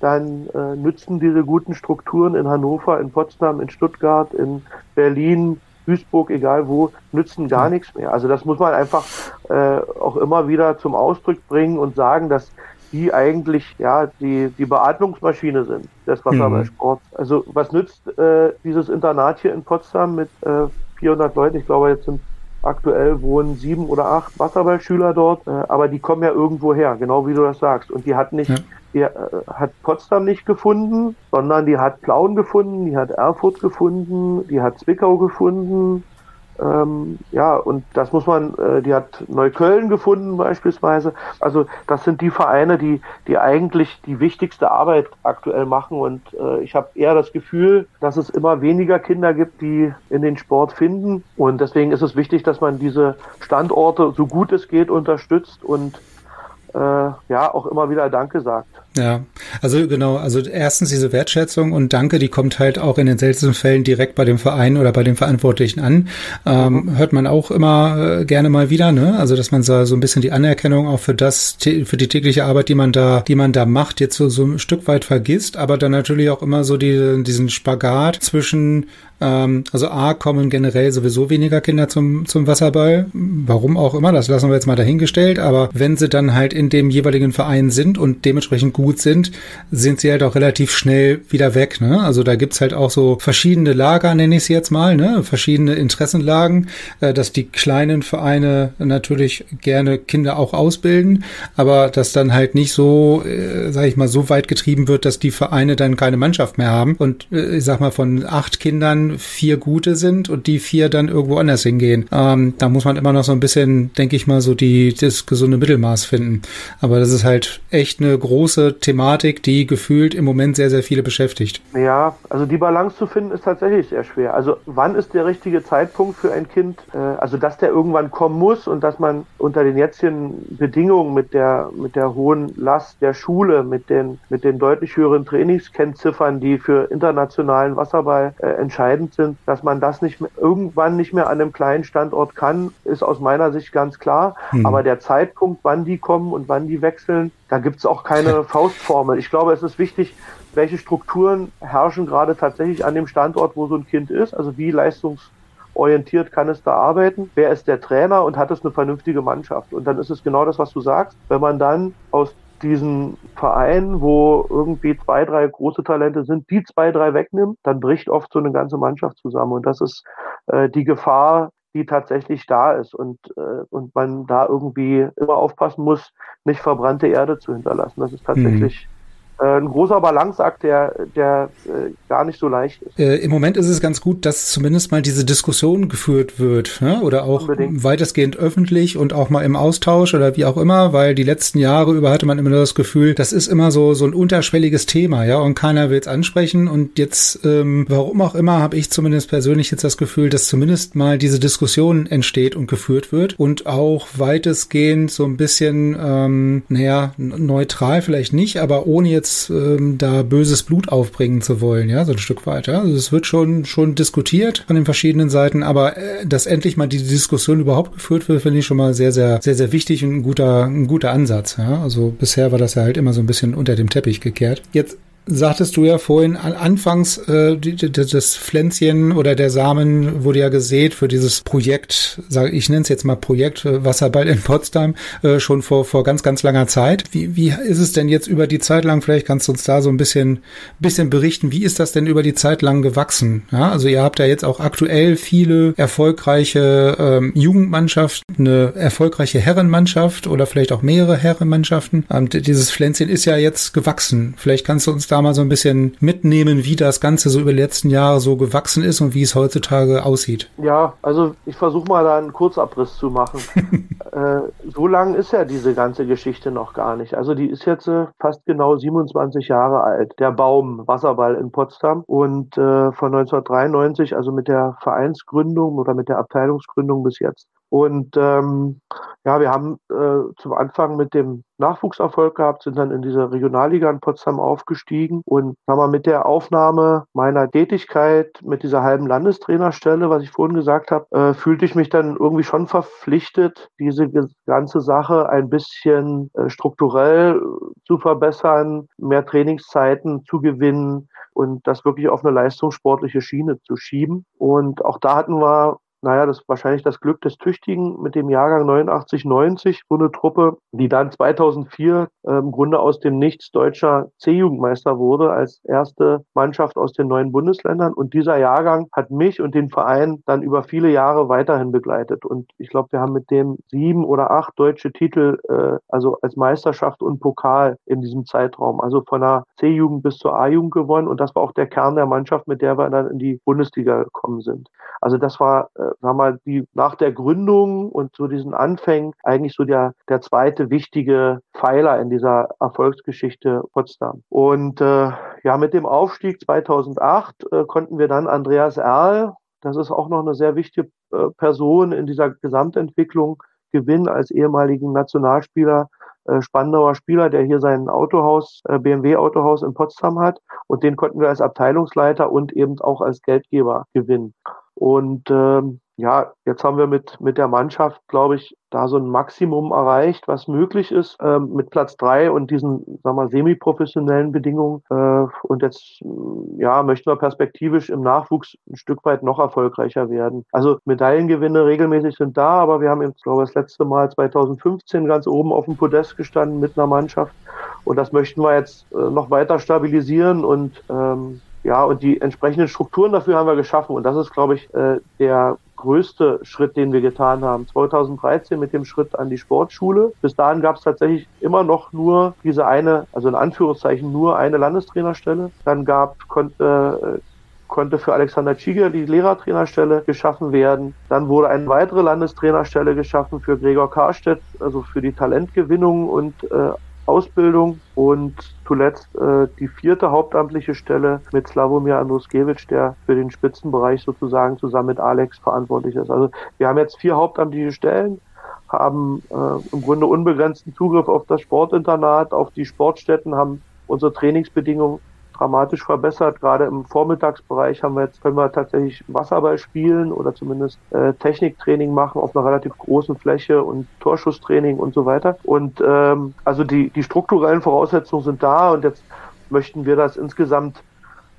dann äh, nützen diese guten Strukturen in Hannover, in Potsdam, in Stuttgart, in Berlin, Duisburg, egal wo, nützen gar nichts mehr. Also das muss man einfach äh, auch immer wieder zum Ausdruck bringen und sagen, dass die eigentlich ja die, die Beatmungsmaschine sind des Wasserballsports. Mhm. Also was nützt äh, dieses Internat hier in Potsdam mit äh, 400 Leuten? Ich glaube, jetzt sind aktuell wohnen sieben oder acht Wasserballschüler dort, äh, aber die kommen ja irgendwo her, genau wie du das sagst. Und die hat nicht ja die äh, hat Potsdam nicht gefunden, sondern die hat Plauen gefunden, die hat Erfurt gefunden, die hat Zwickau gefunden. Ähm, ja, und das muss man, äh, die hat Neukölln gefunden beispielsweise. Also das sind die Vereine, die, die eigentlich die wichtigste Arbeit aktuell machen. Und äh, ich habe eher das Gefühl, dass es immer weniger Kinder gibt, die in den Sport finden. Und deswegen ist es wichtig, dass man diese Standorte so gut es geht unterstützt und äh, ja auch immer wieder Danke sagt. Ja, also genau, also erstens diese Wertschätzung und Danke, die kommt halt auch in den seltensten Fällen direkt bei dem Verein oder bei den Verantwortlichen an. Ähm, mhm. Hört man auch immer äh, gerne mal wieder, ne? Also dass man so, so ein bisschen die Anerkennung auch für das, für die tägliche Arbeit, die man da, die man da macht, jetzt so, so ein Stück weit vergisst, aber dann natürlich auch immer so die, diesen Spagat zwischen ähm, also A kommen generell sowieso weniger Kinder zum, zum Wasserball. Warum auch immer, das lassen wir jetzt mal dahingestellt. Aber wenn sie dann halt in dem jeweiligen Verein sind und dementsprechend gut sind, sind sie halt auch relativ schnell wieder weg. Ne? Also da gibt's halt auch so verschiedene Lager, nenne ich sie jetzt mal, ne? verschiedene Interessenlagen, äh, dass die kleinen Vereine natürlich gerne Kinder auch ausbilden, aber dass dann halt nicht so, äh, sage ich mal, so weit getrieben wird, dass die Vereine dann keine Mannschaft mehr haben. Und äh, ich sag mal, von acht Kindern vier gute sind und die vier dann irgendwo anders hingehen. Ähm, da muss man immer noch so ein bisschen, denke ich mal, so die das gesunde Mittelmaß finden. Aber das ist halt echt eine große Thematik, die gefühlt im Moment sehr, sehr viele beschäftigt. Ja, also die Balance zu finden ist tatsächlich sehr schwer. Also wann ist der richtige Zeitpunkt für ein Kind? Äh, also dass der irgendwann kommen muss und dass man unter den jetzigen Bedingungen mit der mit der hohen Last der Schule, mit den mit den deutlich höheren Trainingskennziffern, die für internationalen Wasserball äh, entscheiden entscheidend sind, dass man das nicht mehr, irgendwann nicht mehr an einem kleinen Standort kann, ist aus meiner Sicht ganz klar. Mhm. Aber der Zeitpunkt, wann die kommen und wann die wechseln, da gibt es auch keine Faustformel. Ich glaube, es ist wichtig, welche Strukturen herrschen gerade tatsächlich an dem Standort, wo so ein Kind ist. Also wie leistungsorientiert kann es da arbeiten? Wer ist der Trainer und hat es eine vernünftige Mannschaft? Und dann ist es genau das, was du sagst. Wenn man dann aus diesen Verein, wo irgendwie zwei, drei große Talente sind, die zwei, drei wegnimmt, dann bricht oft so eine ganze Mannschaft zusammen. Und das ist äh, die Gefahr, die tatsächlich da ist und, äh, und man da irgendwie immer aufpassen muss, nicht verbrannte Erde zu hinterlassen. Das ist tatsächlich äh, ein großer Balanceakt, der, der äh, gar nicht so leicht ist. Äh, Im Moment ist es ganz gut, dass zumindest mal diese Diskussion geführt wird, ne? oder auch Unbedingt. weitestgehend öffentlich und auch mal im Austausch oder wie auch immer, weil die letzten Jahre über hatte man immer nur das Gefühl, das ist immer so so ein unterschwelliges Thema, ja, und keiner will es ansprechen. Und jetzt, ähm, warum auch immer, habe ich zumindest persönlich jetzt das Gefühl, dass zumindest mal diese Diskussion entsteht und geführt wird und auch weitestgehend so ein bisschen, ähm, naja, neutral vielleicht nicht, aber ohne jetzt jetzt ähm, da böses Blut aufbringen zu wollen, ja, so ein Stück weit. Ja? Also es wird schon schon diskutiert von den verschiedenen Seiten, aber äh, dass endlich mal die Diskussion überhaupt geführt wird, finde ich schon mal sehr, sehr, sehr, sehr wichtig und ein guter, ein guter Ansatz. Ja? Also bisher war das ja halt immer so ein bisschen unter dem Teppich gekehrt. Jetzt sagtest du ja vorhin, anfangs äh, das Pflänzchen oder der Samen wurde ja gesät für dieses Projekt, sage ich nenne es jetzt mal Projekt äh, Wasserball in Potsdam, äh, schon vor, vor ganz, ganz langer Zeit. Wie, wie ist es denn jetzt über die Zeit lang, vielleicht kannst du uns da so ein bisschen, bisschen berichten, wie ist das denn über die Zeit lang gewachsen? Ja, also ihr habt ja jetzt auch aktuell viele erfolgreiche ähm, Jugendmannschaften, eine erfolgreiche Herrenmannschaft oder vielleicht auch mehrere Herrenmannschaften. Ähm, dieses Pflänzchen ist ja jetzt gewachsen. Vielleicht kannst du uns da da mal so ein bisschen mitnehmen, wie das Ganze so über die letzten Jahre so gewachsen ist und wie es heutzutage aussieht? Ja, also ich versuche mal da einen Kurzabriss zu machen. äh, so lang ist ja diese ganze Geschichte noch gar nicht. Also die ist jetzt äh, fast genau 27 Jahre alt. Der Baum Wasserball in Potsdam und äh, von 1993, also mit der Vereinsgründung oder mit der Abteilungsgründung bis jetzt. Und ähm, ja, wir haben äh, zum Anfang mit dem Nachwuchserfolg gehabt, sind dann in dieser Regionalliga in Potsdam aufgestiegen und haben wir mit der Aufnahme meiner Tätigkeit mit dieser halben Landestrainerstelle, was ich vorhin gesagt habe, äh, fühlte ich mich dann irgendwie schon verpflichtet, diese ganze Sache ein bisschen äh, strukturell zu verbessern, mehr Trainingszeiten zu gewinnen und das wirklich auf eine leistungssportliche Schiene zu schieben. Und auch da hatten wir naja, das ist wahrscheinlich das Glück des Tüchtigen mit dem Jahrgang 89, 90, so eine Truppe, die dann 2004 äh, im Grunde aus dem Nichts deutscher C-Jugendmeister wurde, als erste Mannschaft aus den neuen Bundesländern. Und dieser Jahrgang hat mich und den Verein dann über viele Jahre weiterhin begleitet. Und ich glaube, wir haben mit dem sieben oder acht deutsche Titel, äh, also als Meisterschaft und Pokal in diesem Zeitraum, also von der C-Jugend bis zur A-Jugend gewonnen. Und das war auch der Kern der Mannschaft, mit der wir dann in die Bundesliga gekommen sind. Also das war äh, sagen wir die nach der Gründung und so diesen Anfängen eigentlich so der, der zweite wichtige Pfeiler in dieser Erfolgsgeschichte Potsdam. Und äh, ja, mit dem Aufstieg 2008 äh, konnten wir dann Andreas Erl, das ist auch noch eine sehr wichtige äh, Person in dieser Gesamtentwicklung, gewinnen als ehemaligen Nationalspieler äh, Spandauer Spieler, der hier sein Autohaus, äh, BMW Autohaus in Potsdam hat. Und den konnten wir als Abteilungsleiter und eben auch als Geldgeber gewinnen. Und ähm, ja, jetzt haben wir mit, mit der Mannschaft, glaube ich, da so ein Maximum erreicht, was möglich ist, ähm, mit Platz drei und diesen, sagen wir, semi-professionellen Bedingungen. Äh, und jetzt, ja, möchten wir perspektivisch im Nachwuchs ein Stück weit noch erfolgreicher werden. Also Medaillengewinne regelmäßig sind da, aber wir haben jetzt, glaube ich, das letzte Mal 2015 ganz oben auf dem Podest gestanden mit einer Mannschaft. Und das möchten wir jetzt äh, noch weiter stabilisieren und ähm, ja, und die entsprechenden Strukturen dafür haben wir geschaffen. Und das ist, glaube ich, äh, der größte Schritt, den wir getan haben. 2013 mit dem Schritt an die Sportschule. Bis dahin gab es tatsächlich immer noch nur diese eine, also in Anführungszeichen nur eine Landestrainerstelle. Dann gab, konnte, äh, konnte für Alexander Tschiger die Lehrertrainerstelle geschaffen werden. Dann wurde eine weitere Landestrainerstelle geschaffen für Gregor Karstedt, also für die Talentgewinnung und äh, Ausbildung und zuletzt äh, die vierte hauptamtliche Stelle mit Slavomir Andruskewitsch, der für den Spitzenbereich sozusagen zusammen mit Alex verantwortlich ist. Also wir haben jetzt vier hauptamtliche Stellen, haben äh, im Grunde unbegrenzten Zugriff auf das Sportinternat, auf die Sportstätten, haben unsere Trainingsbedingungen dramatisch verbessert. Gerade im Vormittagsbereich haben wir jetzt, können wir tatsächlich Wasserball spielen oder zumindest äh, Techniktraining machen auf einer relativ großen Fläche und Torschusstraining und so weiter. Und ähm, also die, die strukturellen Voraussetzungen sind da und jetzt möchten wir das insgesamt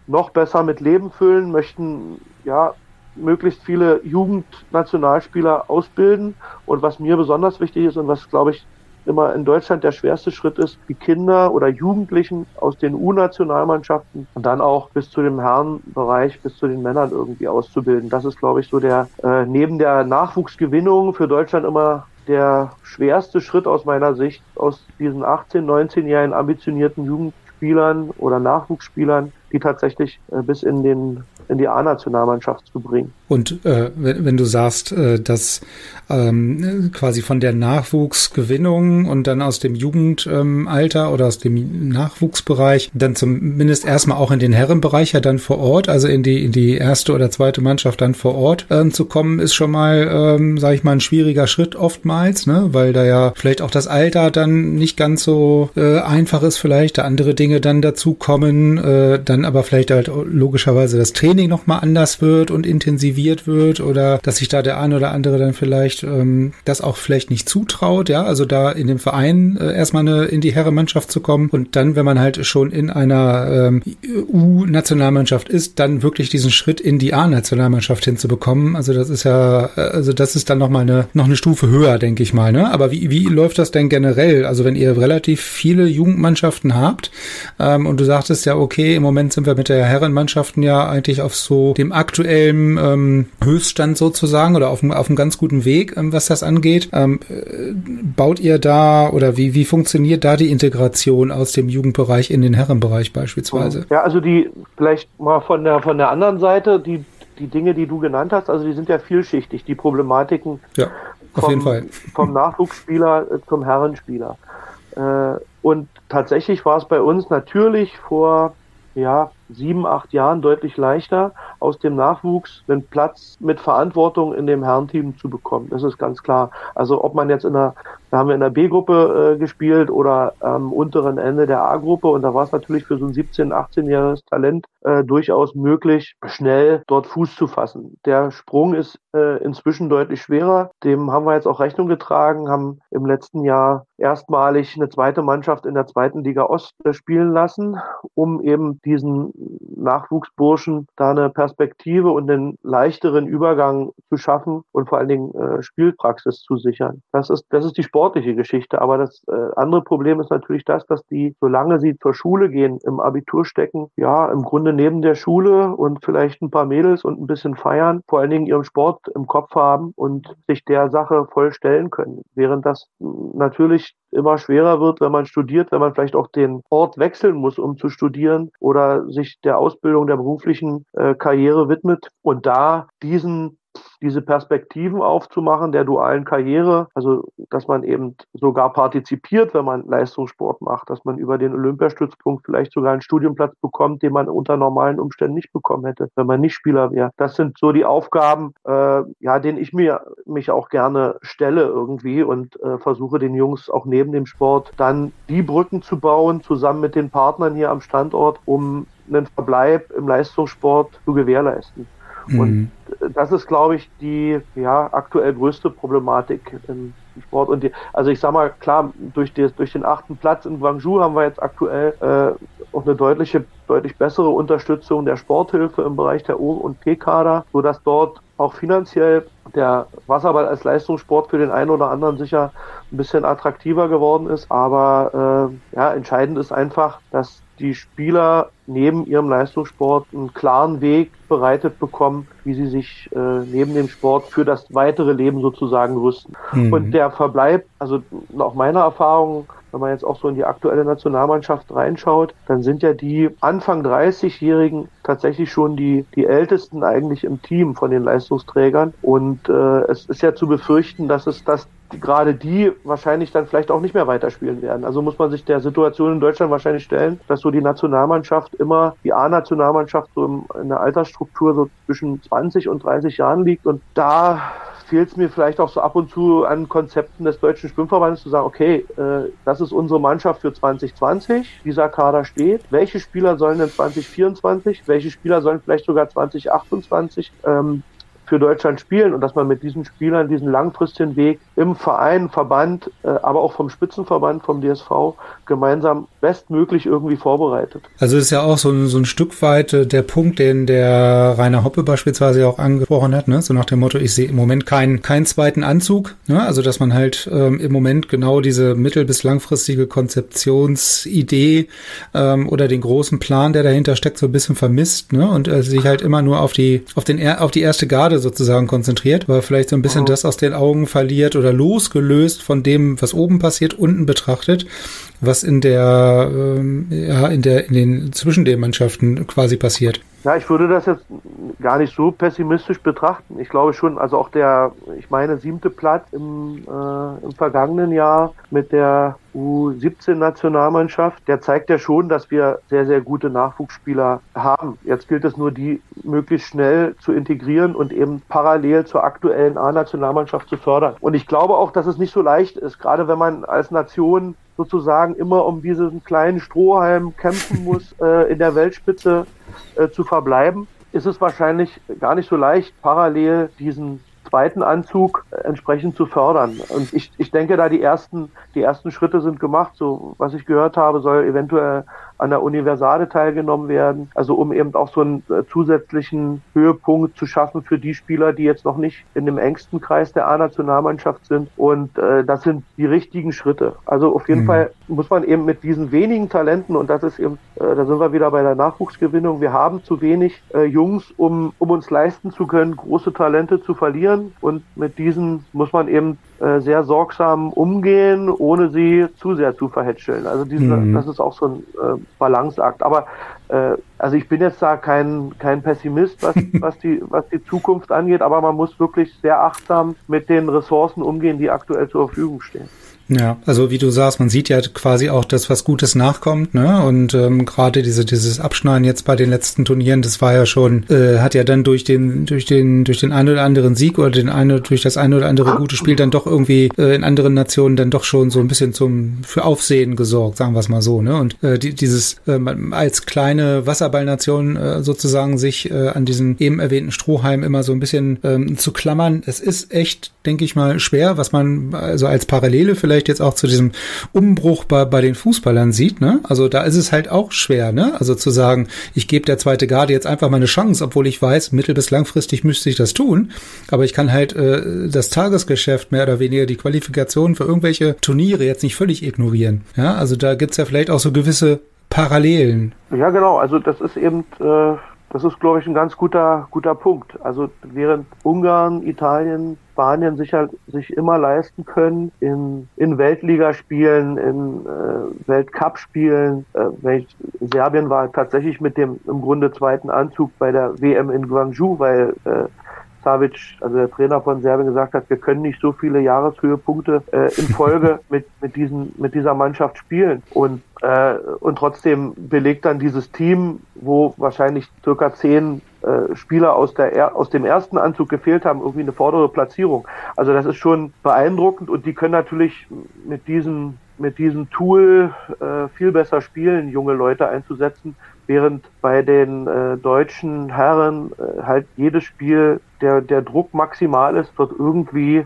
noch besser mit Leben füllen, möchten ja möglichst viele Jugendnationalspieler ausbilden. Und was mir besonders wichtig ist und was, glaube ich, immer in Deutschland der schwerste Schritt ist, die Kinder oder Jugendlichen aus den U-Nationalmannschaften und dann auch bis zu dem Herrenbereich, bis zu den Männern irgendwie auszubilden. Das ist, glaube ich, so der äh, neben der Nachwuchsgewinnung für Deutschland immer der schwerste Schritt aus meiner Sicht, aus diesen 18, 19-jährigen ambitionierten Jugendlichen Spielern oder Nachwuchsspielern, die tatsächlich äh, bis in den in die A-Nationalmannschaft zu bringen. Und äh, wenn, wenn du sagst, äh, dass ähm, quasi von der Nachwuchsgewinnung und dann aus dem Jugendalter ähm, oder aus dem Nachwuchsbereich dann zumindest erstmal auch in den Herrenbereich ja dann vor Ort, also in die in die erste oder zweite Mannschaft dann vor Ort ähm, zu kommen, ist schon mal, ähm, sage ich mal, ein schwieriger Schritt oftmals, ne, weil da ja vielleicht auch das Alter dann nicht ganz so äh, einfach ist, vielleicht da andere Dinge dann dazu kommen, äh, dann aber vielleicht halt logischerweise das Training noch mal anders wird und intensiv motiviert wird oder dass sich da der eine oder andere dann vielleicht ähm, das auch vielleicht nicht zutraut, ja, also da in dem Verein äh, erstmal eine, in die Herrenmannschaft zu kommen und dann, wenn man halt schon in einer ähm, U-Nationalmannschaft ist, dann wirklich diesen Schritt in die A-Nationalmannschaft hinzubekommen. Also das ist ja, äh, also das ist dann noch mal eine noch eine Stufe höher, denke ich mal. Ne? Aber wie wie läuft das denn generell? Also wenn ihr relativ viele Jugendmannschaften habt ähm, und du sagtest ja, okay, im Moment sind wir mit der Herrenmannschaften ja eigentlich auf so dem aktuellen ähm, Höchststand sozusagen oder auf, auf einem ganz guten Weg, ähm, was das angeht. Ähm, äh, baut ihr da oder wie, wie funktioniert da die Integration aus dem Jugendbereich in den Herrenbereich beispielsweise? Ja, also die vielleicht mal von der von der anderen Seite, die die Dinge, die du genannt hast, also die sind ja vielschichtig, die Problematiken ja, auf vom, jeden Fall. vom Nachwuchsspieler äh, zum Herrenspieler. Äh, und tatsächlich war es bei uns natürlich vor ja, sieben, acht Jahren deutlich leichter, aus dem Nachwuchs einen Platz mit Verantwortung in dem Herrenteam zu bekommen. Das ist ganz klar. Also ob man jetzt in der, da haben wir in der B-Gruppe äh, gespielt oder am unteren Ende der A-Gruppe und da war es natürlich für so ein 17-, 18-jähriges Talent äh, durchaus möglich, schnell dort Fuß zu fassen. Der Sprung ist äh, inzwischen deutlich schwerer. Dem haben wir jetzt auch Rechnung getragen, haben im letzten Jahr erstmalig eine zweite Mannschaft in der zweiten Liga Ost äh, spielen lassen, um eben diesen Nachwuchsburschen da eine Perspektive und einen leichteren Übergang zu schaffen und vor allen Dingen äh, Spielpraxis zu sichern. Das ist, das ist die sportliche Geschichte. Aber das äh, andere Problem ist natürlich das, dass die, solange sie zur Schule gehen, im Abitur stecken, ja, im Grunde neben der Schule und vielleicht ein paar Mädels und ein bisschen feiern, vor allen Dingen ihren Sport im Kopf haben und sich der Sache voll stellen können. Während das natürlich immer schwerer wird, wenn man studiert, wenn man vielleicht auch den Ort wechseln muss, um zu studieren oder sich der Ausbildung, der beruflichen äh, Karriere widmet und da diesen diese Perspektiven aufzumachen der dualen Karriere, also dass man eben sogar partizipiert, wenn man Leistungssport macht, dass man über den Olympiastützpunkt vielleicht sogar einen Studienplatz bekommt, den man unter normalen Umständen nicht bekommen hätte, wenn man nicht Spieler wäre. Das sind so die Aufgaben, äh, ja, denen ich mir mich auch gerne stelle irgendwie und äh, versuche den Jungs auch neben dem Sport dann die Brücken zu bauen, zusammen mit den Partnern hier am Standort, um einen Verbleib im Leistungssport zu gewährleisten. Mhm. Und das ist, glaube ich, die ja, aktuell größte Problematik im Sport. Und die, also ich sag mal, klar, durch, die, durch den achten Platz in Guangzhou haben wir jetzt aktuell äh, auch eine deutliche, deutlich bessere Unterstützung der Sporthilfe im Bereich der O- und P-Kader, sodass dort auch finanziell der Wasserball als Leistungssport für den einen oder anderen sicher ein bisschen attraktiver geworden ist. Aber äh, ja, entscheidend ist einfach, dass die Spieler neben ihrem Leistungssport einen klaren Weg bereitet bekommen, wie sie sich äh, neben dem Sport für das weitere Leben sozusagen rüsten. Mhm. Und der Verbleib, also nach meiner Erfahrung, wenn man jetzt auch so in die aktuelle Nationalmannschaft reinschaut, dann sind ja die Anfang 30-Jährigen tatsächlich schon die, die ältesten eigentlich im Team von den Leistungsträgern. Und äh, es ist ja zu befürchten, dass es das gerade die wahrscheinlich dann vielleicht auch nicht mehr weiterspielen werden. Also muss man sich der Situation in Deutschland wahrscheinlich stellen, dass so die Nationalmannschaft immer, die A-Nationalmannschaft so in der Altersstruktur so zwischen 20 und 30 Jahren liegt und da fehlt es mir vielleicht auch so ab und zu an Konzepten des Deutschen Schwimmverbandes zu sagen, okay, äh, das ist unsere Mannschaft für 2020, dieser Kader steht. Welche Spieler sollen denn 2024, welche Spieler sollen vielleicht sogar 2028 ähm, für Deutschland spielen und dass man mit diesen Spielern diesen langfristigen Weg im Verein, Verband, äh, aber auch vom Spitzenverband, vom DSV gemeinsam bestmöglich irgendwie vorbereitet. Also ist ja auch so, so ein Stück weit äh, der Punkt, den der Rainer Hoppe beispielsweise auch angesprochen hat, ne? so nach dem Motto, ich sehe im Moment keinen keinen zweiten Anzug, ne? also dass man halt ähm, im Moment genau diese mittel- bis langfristige Konzeptionsidee ähm, oder den großen Plan, der dahinter steckt, so ein bisschen vermisst ne? und äh, sich halt immer nur auf die auf den auf die erste Garde Erde sozusagen konzentriert, weil vielleicht so ein bisschen mhm. das aus den Augen verliert oder losgelöst von dem, was oben passiert, unten betrachtet, was in der, ähm, ja, in der, in den zwischen den Mannschaften quasi passiert. Ja, ich würde das jetzt gar nicht so pessimistisch betrachten. Ich glaube schon, also auch der, ich meine, siebte Platz im, äh, im vergangenen Jahr mit der U17-Nationalmannschaft, der zeigt ja schon, dass wir sehr, sehr gute Nachwuchsspieler haben. Jetzt gilt es nur, die möglichst schnell zu integrieren und eben parallel zur aktuellen A-Nationalmannschaft zu fördern. Und ich glaube auch, dass es nicht so leicht ist, gerade wenn man als Nation sozusagen immer um diesen kleinen Strohhalm kämpfen muss, äh, in der Weltspitze äh, zu verbleiben, ist es wahrscheinlich gar nicht so leicht, parallel diesen zweiten Anzug äh, entsprechend zu fördern. Und ich, ich denke, da die ersten, die ersten Schritte sind gemacht. So, was ich gehört habe, soll eventuell an der Universale teilgenommen werden. Also um eben auch so einen äh, zusätzlichen Höhepunkt zu schaffen für die Spieler, die jetzt noch nicht in dem engsten Kreis der A-Nationalmannschaft sind. Und äh, das sind die richtigen Schritte. Also auf jeden mhm. Fall muss man eben mit diesen wenigen Talenten, und das ist eben, äh, da sind wir wieder bei der Nachwuchsgewinnung, wir haben zu wenig äh, Jungs, um, um uns leisten zu können, große Talente zu verlieren. Und mit diesen muss man eben äh, sehr sorgsam umgehen, ohne sie zu sehr zu verhätscheln. Also diese, mhm. das ist auch so ein äh, Balanceakt. Aber äh, also ich bin jetzt da kein, kein Pessimist, was, was, die, was die Zukunft angeht, aber man muss wirklich sehr achtsam mit den Ressourcen umgehen, die aktuell zur Verfügung stehen. Ja, also wie du sagst, man sieht ja quasi auch das, was Gutes nachkommt, ne? Und ähm, gerade diese dieses Abschneiden jetzt bei den letzten Turnieren, das war ja schon, äh, hat ja dann durch den durch den durch den einen oder anderen Sieg oder den eine durch das eine oder andere gute Spiel dann doch irgendwie äh, in anderen Nationen dann doch schon so ein bisschen zum für Aufsehen gesorgt, sagen wir es mal so, ne? Und äh, die, dieses äh, als kleine Wasserballnation äh, sozusagen sich äh, an diesen eben erwähnten Strohhalm immer so ein bisschen ähm, zu klammern, es ist echt, denke ich mal, schwer, was man also als Parallele vielleicht vielleicht jetzt auch zu diesem Umbruch bei, bei den Fußballern sieht, ne? Also da ist es halt auch schwer, ne? Also zu sagen, ich gebe der zweite Garde jetzt einfach mal eine Chance, obwohl ich weiß, mittel- bis langfristig müsste ich das tun. Aber ich kann halt äh, das Tagesgeschäft mehr oder weniger, die Qualifikation für irgendwelche Turniere jetzt nicht völlig ignorieren. Ja, also da gibt's ja vielleicht auch so gewisse Parallelen. Ja, genau. Also das ist eben äh, das ist, glaube ich, ein ganz guter, guter Punkt. Also während Ungarn, Italien, Spanien sicher, sich immer leisten können, in, in Weltligaspielen, in äh, Weltcup-Spielen, äh, Serbien war tatsächlich mit dem im Grunde zweiten Anzug bei der WM in Guangzhou, weil äh, Savic, also der Trainer von Serbien, gesagt hat, wir können nicht so viele Jahreshöhepunkte äh, in Folge mit, mit, diesen, mit dieser Mannschaft spielen. Und, äh, und trotzdem belegt dann dieses Team, wo wahrscheinlich circa zehn äh, Spieler aus, der, aus dem ersten Anzug gefehlt haben, irgendwie eine vordere Platzierung. Also das ist schon beeindruckend und die können natürlich mit diesem mit diesem Tool äh, viel besser spielen, junge Leute einzusetzen, während bei den äh, deutschen Herren äh, halt jedes Spiel der, der Druck maximal ist, wird irgendwie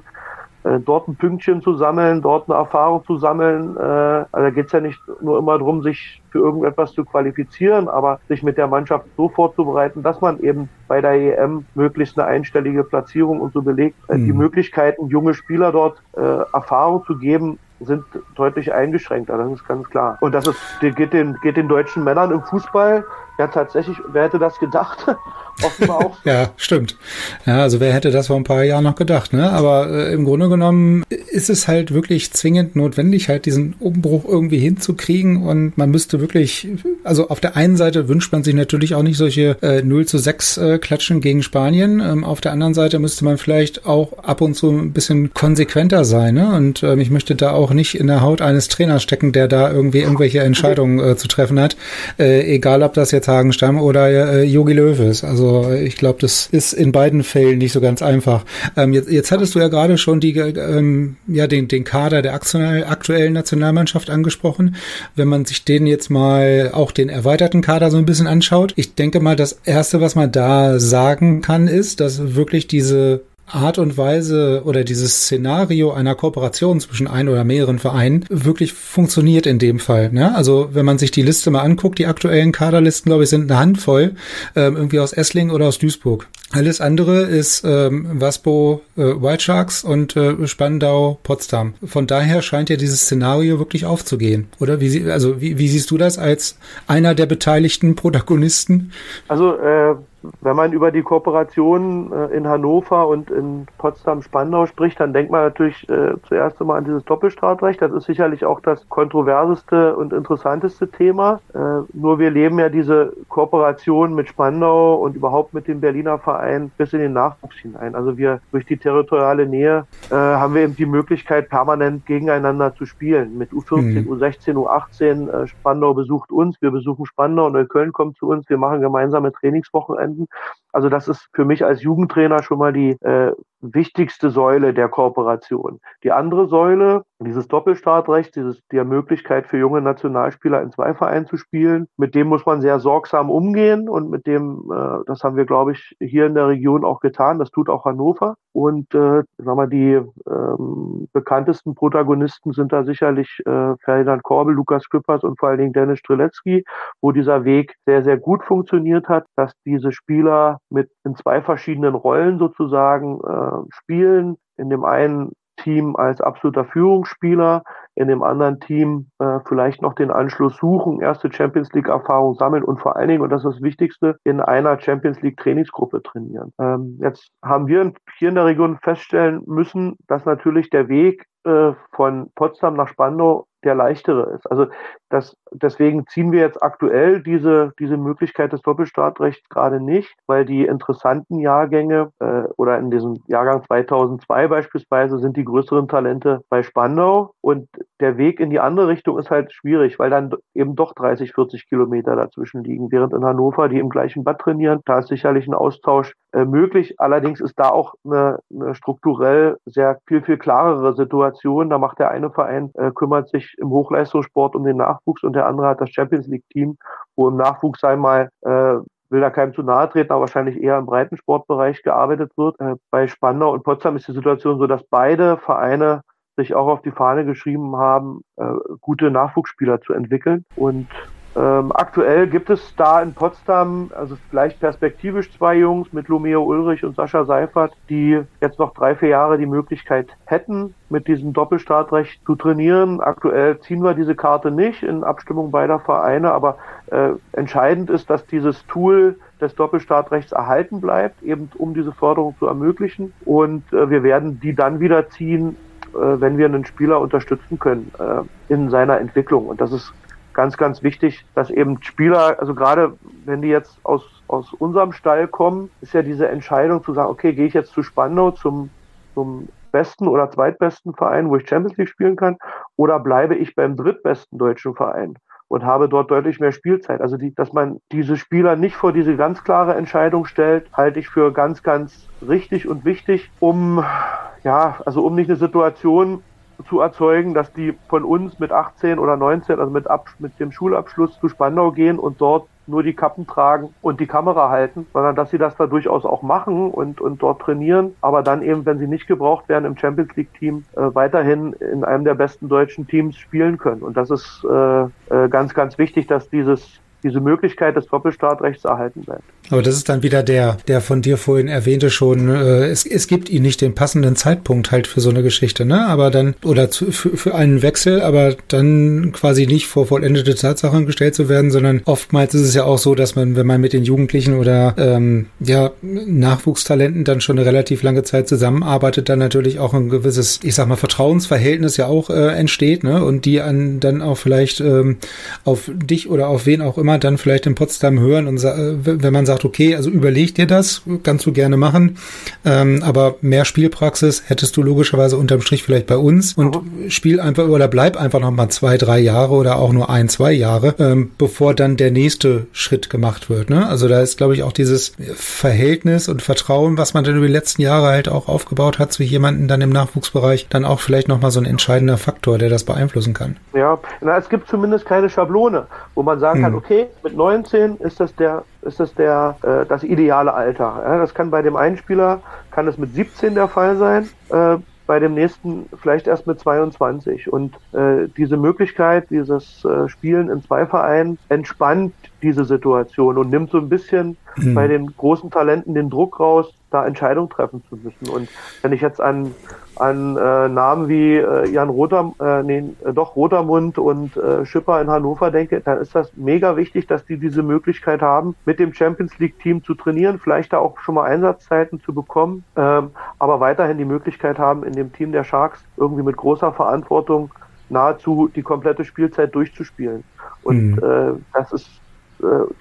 äh, dort ein Pünktchen zu sammeln, dort eine Erfahrung zu sammeln. Äh, also da geht es ja nicht nur immer darum, sich für irgendetwas zu qualifizieren, aber sich mit der Mannschaft so vorzubereiten, dass man eben bei der EM möglichst eine einstellige Platzierung und so belegt. Äh, mhm. Die Möglichkeiten, junge Spieler dort äh, Erfahrung zu geben, sind deutlich eingeschränkter, das ist ganz klar. Und das ist, geht den, geht den deutschen Männern im Fußball ja tatsächlich, wer hätte das gedacht? Offenbar auch. ja, stimmt. Ja, also wer hätte das vor ein paar Jahren noch gedacht, ne? Aber äh, im Grunde genommen ist es halt wirklich zwingend notwendig, halt diesen Umbruch irgendwie hinzukriegen und man müsste wirklich, also auf der einen Seite wünscht man sich natürlich auch nicht solche äh, 0 zu 6 äh, Klatschen gegen Spanien. Ähm, auf der anderen Seite müsste man vielleicht auch ab und zu ein bisschen konsequenter sein, ne? Und ähm, ich möchte da auch nicht in der Haut eines Trainers stecken, der da irgendwie irgendwelche Entscheidungen äh, zu treffen hat. Äh, egal, ob das jetzt Hagenstam oder Yogi äh, Löw ist. Also ich glaube, das ist in beiden Fällen nicht so ganz einfach. Ähm, jetzt, jetzt hattest du ja gerade schon die, ähm, ja, den, den Kader der aktuellen Nationalmannschaft angesprochen. Wenn man sich den jetzt mal auch den erweiterten Kader so ein bisschen anschaut, ich denke mal, das erste, was man da sagen kann, ist, dass wirklich diese Art und Weise oder dieses Szenario einer Kooperation zwischen ein oder mehreren Vereinen wirklich funktioniert in dem Fall. Ne? Also wenn man sich die Liste mal anguckt, die aktuellen Kaderlisten, glaube ich, sind eine Handvoll, ähm, irgendwie aus Essling oder aus Duisburg. Alles andere ist ähm, Waspo äh, White Sharks und äh, Spandau Potsdam. Von daher scheint ja dieses Szenario wirklich aufzugehen, oder? Wie, also wie, wie siehst du das als einer der beteiligten Protagonisten? Also äh wenn man über die Kooperation äh, in Hannover und in Potsdam-Spandau spricht, dann denkt man natürlich äh, zuerst einmal an dieses Doppelstartrecht. Das ist sicherlich auch das kontroverseste und interessanteste Thema. Äh, nur wir leben ja diese Kooperation mit Spandau und überhaupt mit dem Berliner Verein bis in den Nachwuchs hinein. Also wir durch die territoriale Nähe äh, haben wir eben die Möglichkeit, permanent gegeneinander zu spielen. Mit U14, mhm. U16, U18. Äh, Spandau besucht uns, wir besuchen Spandau und Neukölln kommt zu uns. Wir machen gemeinsame Trainingswochenenden. Also das ist für mich als Jugendtrainer schon mal die äh, wichtigste Säule der Kooperation. Die andere Säule, dieses Doppelstartrecht, dieses, die Möglichkeit für junge Nationalspieler in zwei Vereinen zu spielen, mit dem muss man sehr sorgsam umgehen und mit dem, äh, das haben wir, glaube ich, hier in der Region auch getan. Das tut auch Hannover. Und äh, sagen wir, die ähm, bekanntesten Protagonisten sind da sicherlich äh, Ferdinand Korbel, Lukas Küppers und vor allen Dingen Dennis Strelecki, wo dieser Weg sehr, sehr gut funktioniert hat, dass diese Spieler mit in zwei verschiedenen Rollen sozusagen äh, spielen. In dem einen Team als absoluter Führungsspieler, in dem anderen Team äh, vielleicht noch den Anschluss suchen, erste Champions League Erfahrung sammeln und vor allen Dingen, und das ist das Wichtigste, in einer Champions League Trainingsgruppe trainieren. Ähm, jetzt haben wir hier in der Region feststellen müssen, dass natürlich der Weg äh, von Potsdam nach Spandau der leichtere ist. Also das, deswegen ziehen wir jetzt aktuell diese, diese Möglichkeit des Doppelstartrechts gerade nicht, weil die interessanten Jahrgänge äh, oder in diesem Jahrgang 2002 beispielsweise sind die größeren Talente bei Spandau und der Weg in die andere Richtung ist halt schwierig, weil dann eben doch 30, 40 Kilometer dazwischen liegen, während in Hannover die im gleichen Bad trainieren. Da ist sicherlich ein Austausch äh, möglich. Allerdings ist da auch eine, eine strukturell sehr viel, viel klarere Situation. Da macht der eine Verein, äh, kümmert sich im Hochleistungssport um den Nachwuchs und der andere hat das Champions League Team, wo im Nachwuchs einmal äh, will da keinem zu nahe treten, aber wahrscheinlich eher im Breitensportbereich gearbeitet wird. Äh, bei Spandau und Potsdam ist die Situation so, dass beide Vereine sich auch auf die Fahne geschrieben haben, äh, gute Nachwuchsspieler zu entwickeln. Und ähm, aktuell gibt es da in Potsdam, also vielleicht perspektivisch zwei Jungs mit Lumeo Ulrich und Sascha Seifert, die jetzt noch drei, vier Jahre die Möglichkeit hätten, mit diesem Doppelstartrecht zu trainieren. Aktuell ziehen wir diese Karte nicht in Abstimmung beider Vereine, aber äh, entscheidend ist, dass dieses Tool des Doppelstartrechts erhalten bleibt, eben um diese Förderung zu ermöglichen. Und äh, wir werden die dann wieder ziehen, äh, wenn wir einen Spieler unterstützen können äh, in seiner Entwicklung. Und das ist ganz, ganz wichtig, dass eben Spieler, also gerade wenn die jetzt aus, aus unserem Stall kommen, ist ja diese Entscheidung zu sagen, okay, gehe ich jetzt zu Spandau zum, zum besten oder zweitbesten Verein, wo ich Champions League spielen kann, oder bleibe ich beim drittbesten deutschen Verein und habe dort deutlich mehr Spielzeit. Also die, dass man diese Spieler nicht vor diese ganz klare Entscheidung stellt, halte ich für ganz, ganz richtig und wichtig, um ja, also um nicht eine Situation zu erzeugen, dass die von uns mit 18 oder 19, also mit, Ab mit dem Schulabschluss zu Spandau gehen und dort nur die Kappen tragen und die Kamera halten, sondern dass sie das da durchaus auch machen und, und dort trainieren, aber dann eben, wenn sie nicht gebraucht werden im Champions League Team, äh, weiterhin in einem der besten deutschen Teams spielen können. Und das ist äh, äh, ganz, ganz wichtig, dass dieses diese Möglichkeit des Doppelstartrechts erhalten bleibt. Aber das ist dann wieder der, der von dir vorhin erwähnte schon, äh, es, es gibt ihn nicht den passenden Zeitpunkt halt für so eine Geschichte, ne? Aber dann, oder zu, für, für einen Wechsel, aber dann quasi nicht vor vollendete Tatsachen gestellt zu werden, sondern oftmals ist es ja auch so, dass man, wenn man mit den Jugendlichen oder ähm, ja, Nachwuchstalenten dann schon eine relativ lange Zeit zusammenarbeitet, dann natürlich auch ein gewisses, ich sag mal, Vertrauensverhältnis ja auch äh, entsteht, ne? Und die an dann auch vielleicht ähm, auf dich oder auf wen auch immer dann vielleicht in Potsdam hören und wenn man sagt, okay, also überleg dir das, kannst du gerne machen, ähm, aber mehr Spielpraxis hättest du logischerweise unterm Strich vielleicht bei uns und mhm. spiel einfach oder bleib einfach noch mal zwei, drei Jahre oder auch nur ein, zwei Jahre, ähm, bevor dann der nächste Schritt gemacht wird. Ne? Also da ist, glaube ich, auch dieses Verhältnis und Vertrauen, was man dann über die letzten Jahre halt auch aufgebaut hat zu jemanden dann im Nachwuchsbereich, dann auch vielleicht noch mal so ein entscheidender Faktor, der das beeinflussen kann. Ja, na, es gibt zumindest keine Schablone, wo man sagen hm. kann, okay, mit 19 ist das der, ist das der, äh, das ideale Alter. Ja, das kann bei dem einen Spieler, kann es mit 17 der Fall sein, äh, bei dem nächsten vielleicht erst mit 22. Und äh, diese Möglichkeit, dieses äh, Spielen in zwei Vereinen entspannt diese Situation und nimmt so ein bisschen mhm. bei den großen Talenten den Druck raus, da Entscheidungen treffen zu müssen. Und wenn ich jetzt an an äh, Namen wie äh, Jan Roter, äh, nee, äh, doch Rotermund und äh, Schipper in Hannover denke, dann ist das mega wichtig, dass die diese Möglichkeit haben, mit dem Champions League Team zu trainieren, vielleicht da auch schon mal Einsatzzeiten zu bekommen, ähm, aber weiterhin die Möglichkeit haben, in dem Team der Sharks irgendwie mit großer Verantwortung nahezu die komplette Spielzeit durchzuspielen. Und mhm. äh, das ist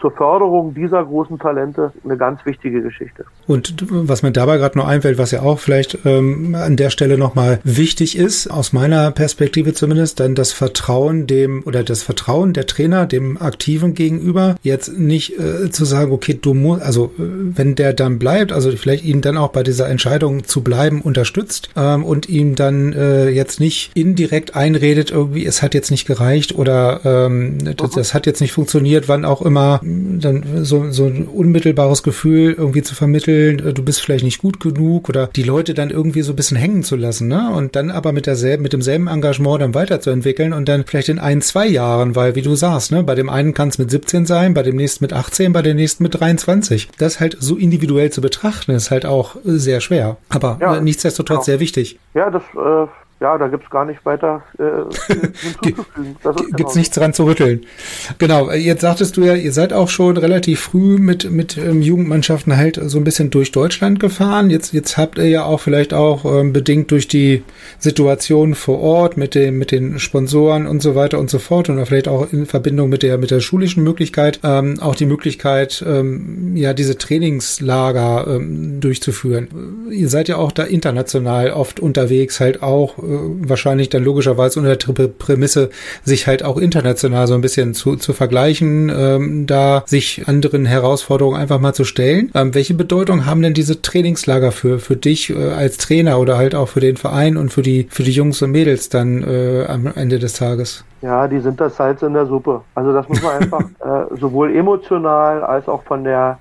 zur Förderung dieser großen Talente eine ganz wichtige Geschichte. Und was mir dabei gerade noch einfällt, was ja auch vielleicht ähm, an der Stelle nochmal wichtig ist, aus meiner Perspektive zumindest, dann das Vertrauen dem oder das Vertrauen der Trainer dem Aktiven gegenüber, jetzt nicht äh, zu sagen, okay, du musst, also äh, wenn der dann bleibt, also vielleicht ihn dann auch bei dieser Entscheidung zu bleiben unterstützt ähm, und ihm dann äh, jetzt nicht indirekt einredet, irgendwie, es hat jetzt nicht gereicht oder ähm, das, das hat jetzt nicht funktioniert, wann auch immer immer dann so, so ein unmittelbares Gefühl irgendwie zu vermitteln, äh, du bist vielleicht nicht gut genug oder die Leute dann irgendwie so ein bisschen hängen zu lassen, ne? Und dann aber mit derselben, mit demselben Engagement dann weiterzuentwickeln und dann vielleicht in ein, zwei Jahren, weil wie du sagst, ne, bei dem einen kann es mit 17 sein, bei dem nächsten mit 18, bei dem nächsten mit 23. Das halt so individuell zu betrachten, ist halt auch sehr schwer. Aber ja, äh, nichtsdestotrotz genau. sehr wichtig. Ja, das äh, ja, da gibt's gar nicht weiter äh, hinzuzufügen. Gibt's genau nichts dran zu rütteln. Genau, jetzt sagtest du ja, ihr seid auch schon relativ früh mit, mit ähm, Jugendmannschaften halt so ein bisschen durch Deutschland gefahren. Jetzt, jetzt habt ihr ja auch vielleicht auch ähm, bedingt durch die Situation vor Ort mit dem, mit den Sponsoren und so weiter und so fort und vielleicht auch in Verbindung mit der, mit der schulischen Möglichkeit, ähm, auch die Möglichkeit, ähm, ja, diese Trainingslager ähm, durchzuführen. Ihr seid ja auch da international oft unterwegs, halt auch wahrscheinlich dann logischerweise unter der Prämisse, sich halt auch international so ein bisschen zu, zu vergleichen, ähm, da sich anderen Herausforderungen einfach mal zu stellen. Ähm, welche Bedeutung haben denn diese Trainingslager für, für dich äh, als Trainer oder halt auch für den Verein und für die, für die Jungs und Mädels dann äh, am Ende des Tages? Ja, die sind das Salz in der Suppe. Also das muss man einfach äh, sowohl emotional als auch von der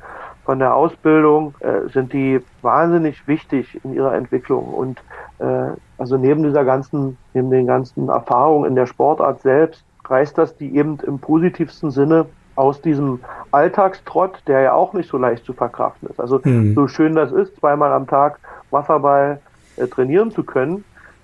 von der Ausbildung äh, sind die wahnsinnig wichtig in ihrer Entwicklung und äh, also neben dieser ganzen, neben den ganzen Erfahrungen in der Sportart selbst, reißt das die eben im positivsten Sinne aus diesem Alltagstrott, der ja auch nicht so leicht zu verkraften ist. Also mhm. so schön das ist, zweimal am Tag Wasserball äh, trainieren zu können,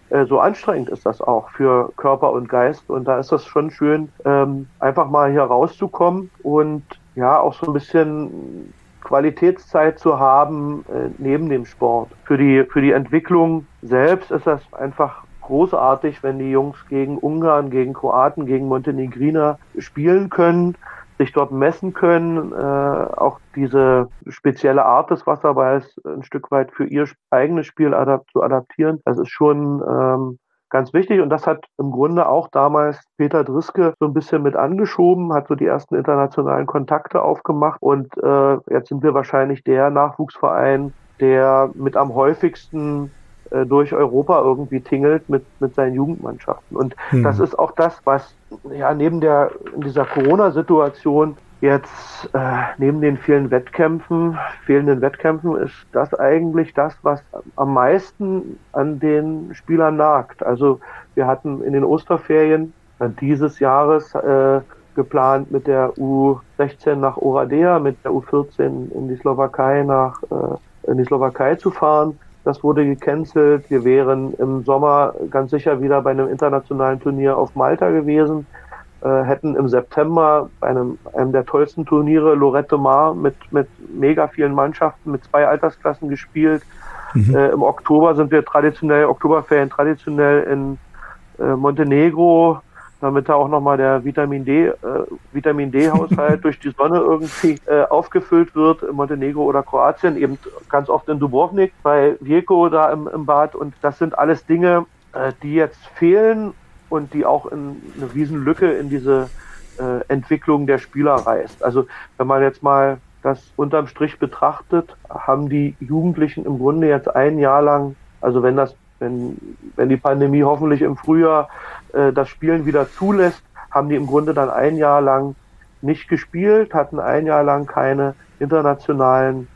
äh, so anstrengend ist das auch für Körper und Geist. Und da ist das schon schön, ähm, einfach mal hier rauszukommen und ja auch so ein bisschen Qualitätszeit zu haben äh, neben dem Sport. Für die, für die Entwicklung selbst ist das einfach großartig, wenn die Jungs gegen Ungarn, gegen Kroaten, gegen Montenegriner spielen können, sich dort messen können, äh, auch diese spezielle Art des Wasserballs ein Stück weit für ihr eigenes Spiel adap zu adaptieren. Das ist schon ähm, ganz wichtig. Und das hat im Grunde auch damals Peter Driske so ein bisschen mit angeschoben, hat so die ersten internationalen Kontakte aufgemacht. Und äh, jetzt sind wir wahrscheinlich der Nachwuchsverein, der mit am häufigsten äh, durch Europa irgendwie tingelt mit, mit seinen Jugendmannschaften. Und hm. das ist auch das, was ja neben der in dieser Corona-Situation Jetzt äh, neben den vielen Wettkämpfen, fehlenden Wettkämpfen, ist das eigentlich das, was am meisten an den Spielern nagt. Also wir hatten in den Osterferien dieses Jahres äh, geplant, mit der U16 nach Oradea, mit der U14 in die Slowakei nach äh, in die Slowakei zu fahren. Das wurde gecancelt. Wir wären im Sommer ganz sicher wieder bei einem internationalen Turnier auf Malta gewesen äh, hätten im September bei einem, einem der tollsten Turniere Lorette Mar mit, mit mega vielen Mannschaften, mit zwei Altersklassen gespielt. Mhm. Äh, Im Oktober sind wir traditionell, Oktoberferien traditionell in äh, Montenegro, damit da auch nochmal der Vitamin D, äh, Vitamin D-Haushalt durch die Sonne irgendwie äh, aufgefüllt wird, in Montenegro oder Kroatien, eben ganz oft in Dubrovnik, bei Vieco da im, im Bad. Und das sind alles Dinge, äh, die jetzt fehlen und die auch in eine Riesenlücke in diese äh, Entwicklung der Spieler reißt. Also wenn man jetzt mal das unterm Strich betrachtet, haben die Jugendlichen im Grunde jetzt ein Jahr lang, also wenn das, wenn, wenn die Pandemie hoffentlich im Frühjahr äh, das Spielen wieder zulässt, haben die im Grunde dann ein Jahr lang nicht gespielt, hatten ein Jahr lang keine internationalen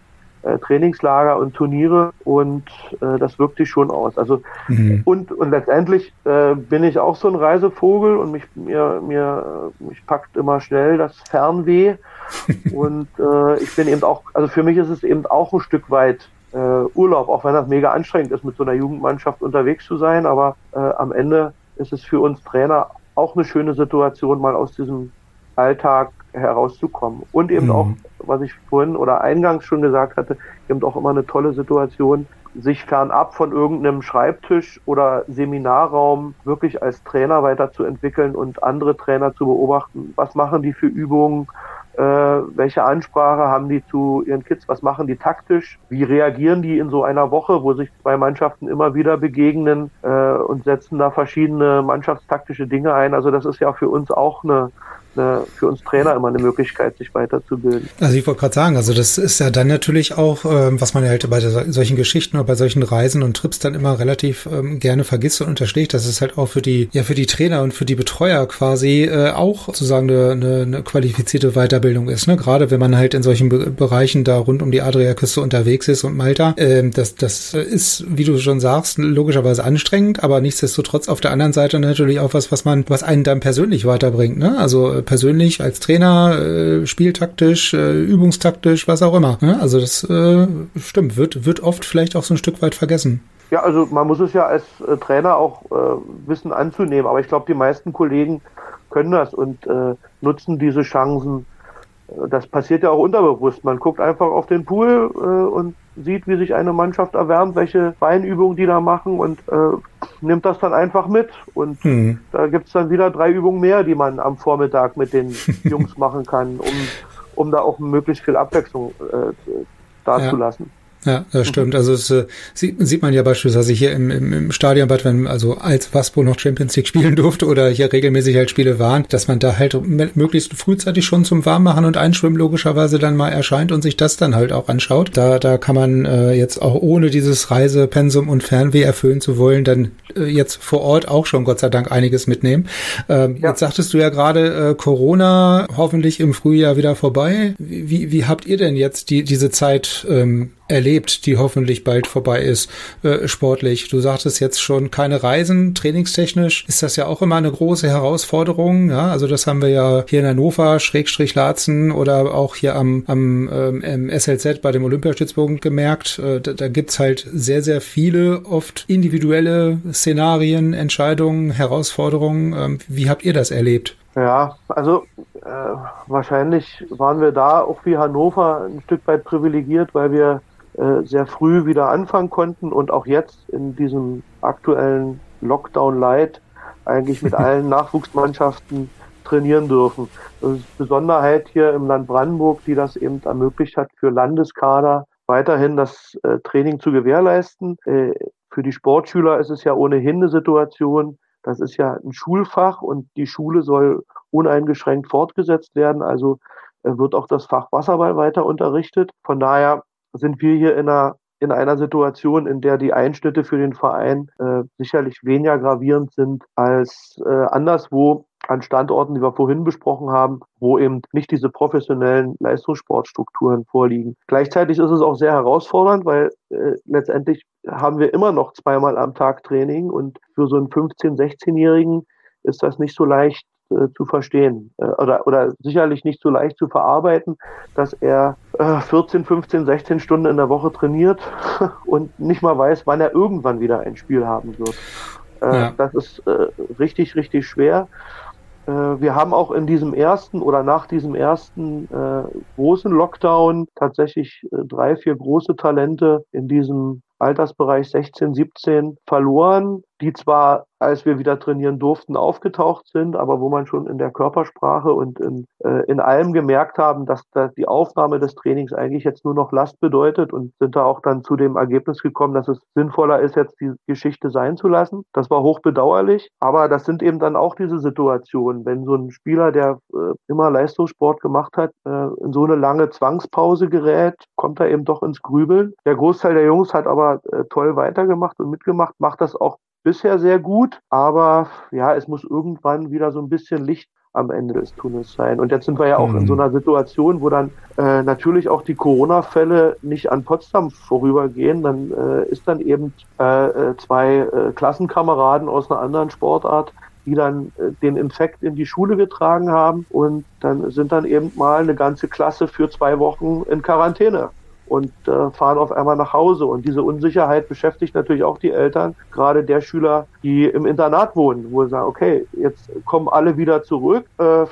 äh, Trainingslager und Turniere und äh, das wirkt sich schon aus. Also mhm. und und letztendlich äh, bin ich auch so ein Reisevogel und mich mir mir mich packt immer schnell das Fernweh und äh, ich bin eben auch also für mich ist es eben auch ein Stück weit Urlaub, auch wenn das mega anstrengend ist, mit so einer Jugendmannschaft unterwegs zu sein. Aber äh, am Ende ist es für uns Trainer auch eine schöne Situation, mal aus diesem Alltag herauszukommen. Und eben mhm. auch, was ich vorhin oder eingangs schon gesagt hatte, eben auch immer eine tolle Situation, sich fernab von irgendeinem Schreibtisch oder Seminarraum wirklich als Trainer weiterzuentwickeln und andere Trainer zu beobachten. Was machen die für Übungen? Äh, welche Ansprache haben die zu ihren Kids? Was machen die taktisch? Wie reagieren die in so einer Woche, wo sich zwei Mannschaften immer wieder begegnen äh, und setzen da verschiedene mannschaftstaktische Dinge ein? Also das ist ja für uns auch eine eine, für uns Trainer immer eine Möglichkeit, sich weiterzubilden. Also ich wollte gerade sagen, also das ist ja dann natürlich auch, ähm, was man halt bei solchen Geschichten oder bei solchen Reisen und Trips dann immer relativ ähm, gerne vergisst und unterschlägt, dass es halt auch für die, ja für die Trainer und für die Betreuer quasi äh, auch sozusagen eine, eine, eine qualifizierte Weiterbildung ist. Ne? Gerade wenn man halt in solchen Be Bereichen da rund um die Adriaküste unterwegs ist und Malta, ähm, das, das ist, wie du schon sagst, logischerweise anstrengend, aber nichtsdestotrotz auf der anderen Seite natürlich auch was, was man, was einen dann persönlich weiterbringt. Ne? Also äh, persönlich als Trainer, äh, spieltaktisch, äh, übungstaktisch, was auch immer. Ne? Also das äh, stimmt, wird, wird oft vielleicht auch so ein Stück weit vergessen. Ja, also man muss es ja als äh, Trainer auch äh, wissen anzunehmen, aber ich glaube, die meisten Kollegen können das und äh, nutzen diese Chancen. Das passiert ja auch unterbewusst. Man guckt einfach auf den Pool äh, und sieht, wie sich eine Mannschaft erwärmt, welche Beinübungen die da machen und äh, nimmt das dann einfach mit. Und hm. da gibt's dann wieder drei Übungen mehr, die man am Vormittag mit den Jungs machen kann, um, um da auch möglichst viel Abwechslung äh, dazulassen. Ja. Ja, das stimmt. Also es äh, sieht, sieht man ja beispielsweise hier im, im, im Stadionbad, wenn also als Waspo noch Champions League spielen durfte oder hier regelmäßig halt Spiele waren, dass man da halt möglichst frühzeitig schon zum Warmmachen und Einschwimmen logischerweise dann mal erscheint und sich das dann halt auch anschaut. Da, da kann man äh, jetzt auch ohne dieses Reisepensum und Fernweh erfüllen zu wollen, dann äh, jetzt vor Ort auch schon Gott sei Dank einiges mitnehmen. Ähm, ja. Jetzt sagtest du ja gerade äh, Corona hoffentlich im Frühjahr wieder vorbei. Wie, wie habt ihr denn jetzt die, diese Zeit ähm, erlebt, die hoffentlich bald vorbei ist, äh, sportlich. Du sagtest jetzt schon keine Reisen, trainingstechnisch ist das ja auch immer eine große Herausforderung. Ja, also das haben wir ja hier in Hannover, Schrägstrich Laatzen oder auch hier am, am ähm, SLZ bei dem Olympiastützpunkt gemerkt. Äh, da, da gibt's halt sehr, sehr viele, oft individuelle Szenarien, Entscheidungen, Herausforderungen. Ähm, wie habt ihr das erlebt? Ja, also äh, wahrscheinlich waren wir da auch wie Hannover ein Stück weit privilegiert, weil wir äh, sehr früh wieder anfangen konnten und auch jetzt in diesem aktuellen Lockdown Light eigentlich mit allen Nachwuchsmannschaften trainieren dürfen. Das ist Besonderheit hier im Land Brandenburg, die das eben ermöglicht hat, für Landeskader weiterhin das äh, Training zu gewährleisten. Äh, für die Sportschüler ist es ja ohnehin eine Situation, das ist ja ein Schulfach und die Schule soll uneingeschränkt fortgesetzt werden. Also äh, wird auch das Fach Wasserball weiter unterrichtet. Von daher sind wir hier in einer, in einer Situation, in der die Einschnitte für den Verein äh, sicherlich weniger gravierend sind als äh, anderswo an Standorten, die wir vorhin besprochen haben, wo eben nicht diese professionellen Leistungssportstrukturen vorliegen. Gleichzeitig ist es auch sehr herausfordernd, weil äh, letztendlich haben wir immer noch zweimal am Tag Training und für so einen 15-, 16-Jährigen ist das nicht so leicht äh, zu verstehen äh, oder, oder sicherlich nicht so leicht zu verarbeiten, dass er äh, 14, 15, 16 Stunden in der Woche trainiert und nicht mal weiß, wann er irgendwann wieder ein Spiel haben wird. Äh, ja. Das ist äh, richtig, richtig schwer. Äh, wir haben auch in diesem ersten oder nach diesem ersten großen Lockdown tatsächlich drei, vier große Talente in diesem Altersbereich 16, 17 verloren, die zwar als wir wieder trainieren durften, aufgetaucht sind, aber wo man schon in der Körpersprache und in, äh, in allem gemerkt haben, dass da die Aufnahme des Trainings eigentlich jetzt nur noch Last bedeutet und sind da auch dann zu dem Ergebnis gekommen, dass es sinnvoller ist, jetzt die Geschichte sein zu lassen. Das war hochbedauerlich, aber das sind eben dann auch diese Situationen, wenn so ein Spieler, der äh, immer Leistungssport gemacht hat, äh, in so eine lange Zwangspause gerät, kommt er eben doch ins Grübeln. Der Großteil der Jungs hat aber äh, toll weitergemacht und mitgemacht, macht das auch bisher sehr gut, aber ja, es muss irgendwann wieder so ein bisschen Licht am Ende des Tunnels sein. Und jetzt sind wir ja auch mhm. in so mhm. einer Situation, wo dann äh, natürlich auch die Corona-Fälle nicht an Potsdam vorübergehen. Dann äh, ist dann eben äh, äh zwei äh, Klassenkameraden aus einer anderen Sportart, die dann äh, den Infekt in die Schule getragen haben und dann sind dann eben mal eine ganze Klasse für zwei Wochen in Quarantäne. Und äh, fahren auf einmal nach Hause. Und diese Unsicherheit beschäftigt natürlich auch die Eltern, gerade der Schüler, die im Internat wohnen, wo sie sagen, okay, jetzt kommen alle wieder zurück. Äh,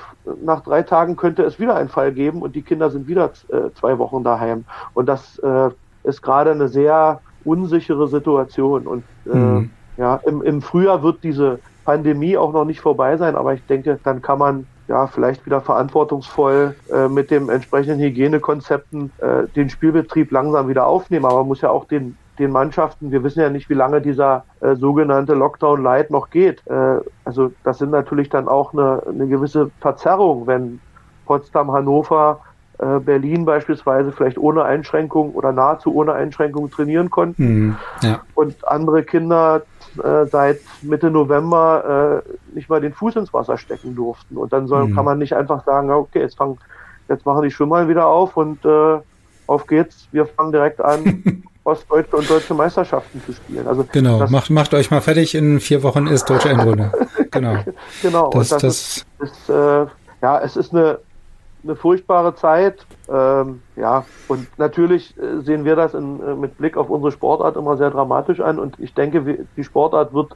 nach drei Tagen könnte es wieder einen Fall geben und die Kinder sind wieder äh, zwei Wochen daheim. Und das äh, ist gerade eine sehr unsichere Situation. Und äh, mhm. ja, im, im Frühjahr wird diese Pandemie auch noch nicht vorbei sein, aber ich denke, dann kann man ja, vielleicht wieder verantwortungsvoll äh, mit dem entsprechenden Hygienekonzepten äh, den Spielbetrieb langsam wieder aufnehmen. Aber man muss ja auch den, den Mannschaften, wir wissen ja nicht, wie lange dieser äh, sogenannte Lockdown Light noch geht. Äh, also das sind natürlich dann auch eine, eine gewisse Verzerrung, wenn Potsdam, Hannover, äh, Berlin beispielsweise vielleicht ohne Einschränkung oder nahezu ohne Einschränkung trainieren konnten. Mhm, ja. Und andere Kinder äh, seit Mitte November äh, nicht mal den Fuß ins Wasser stecken durften. Und dann soll, mhm. kann man nicht einfach sagen, okay, jetzt fangen, jetzt machen die Schwimmer wieder auf und äh, auf geht's, wir fangen direkt an, ostdeutsche und deutsche Meisterschaften zu spielen. Also genau, macht, macht euch mal fertig, in vier Wochen ist deutsche Endrunde. Genau. genau, das, und das, das ist, ist äh, ja, es ist eine eine furchtbare Zeit. Ähm, ja, und natürlich äh, sehen wir das in, äh, mit Blick auf unsere Sportart immer sehr dramatisch an. Und ich denke, die Sportart wird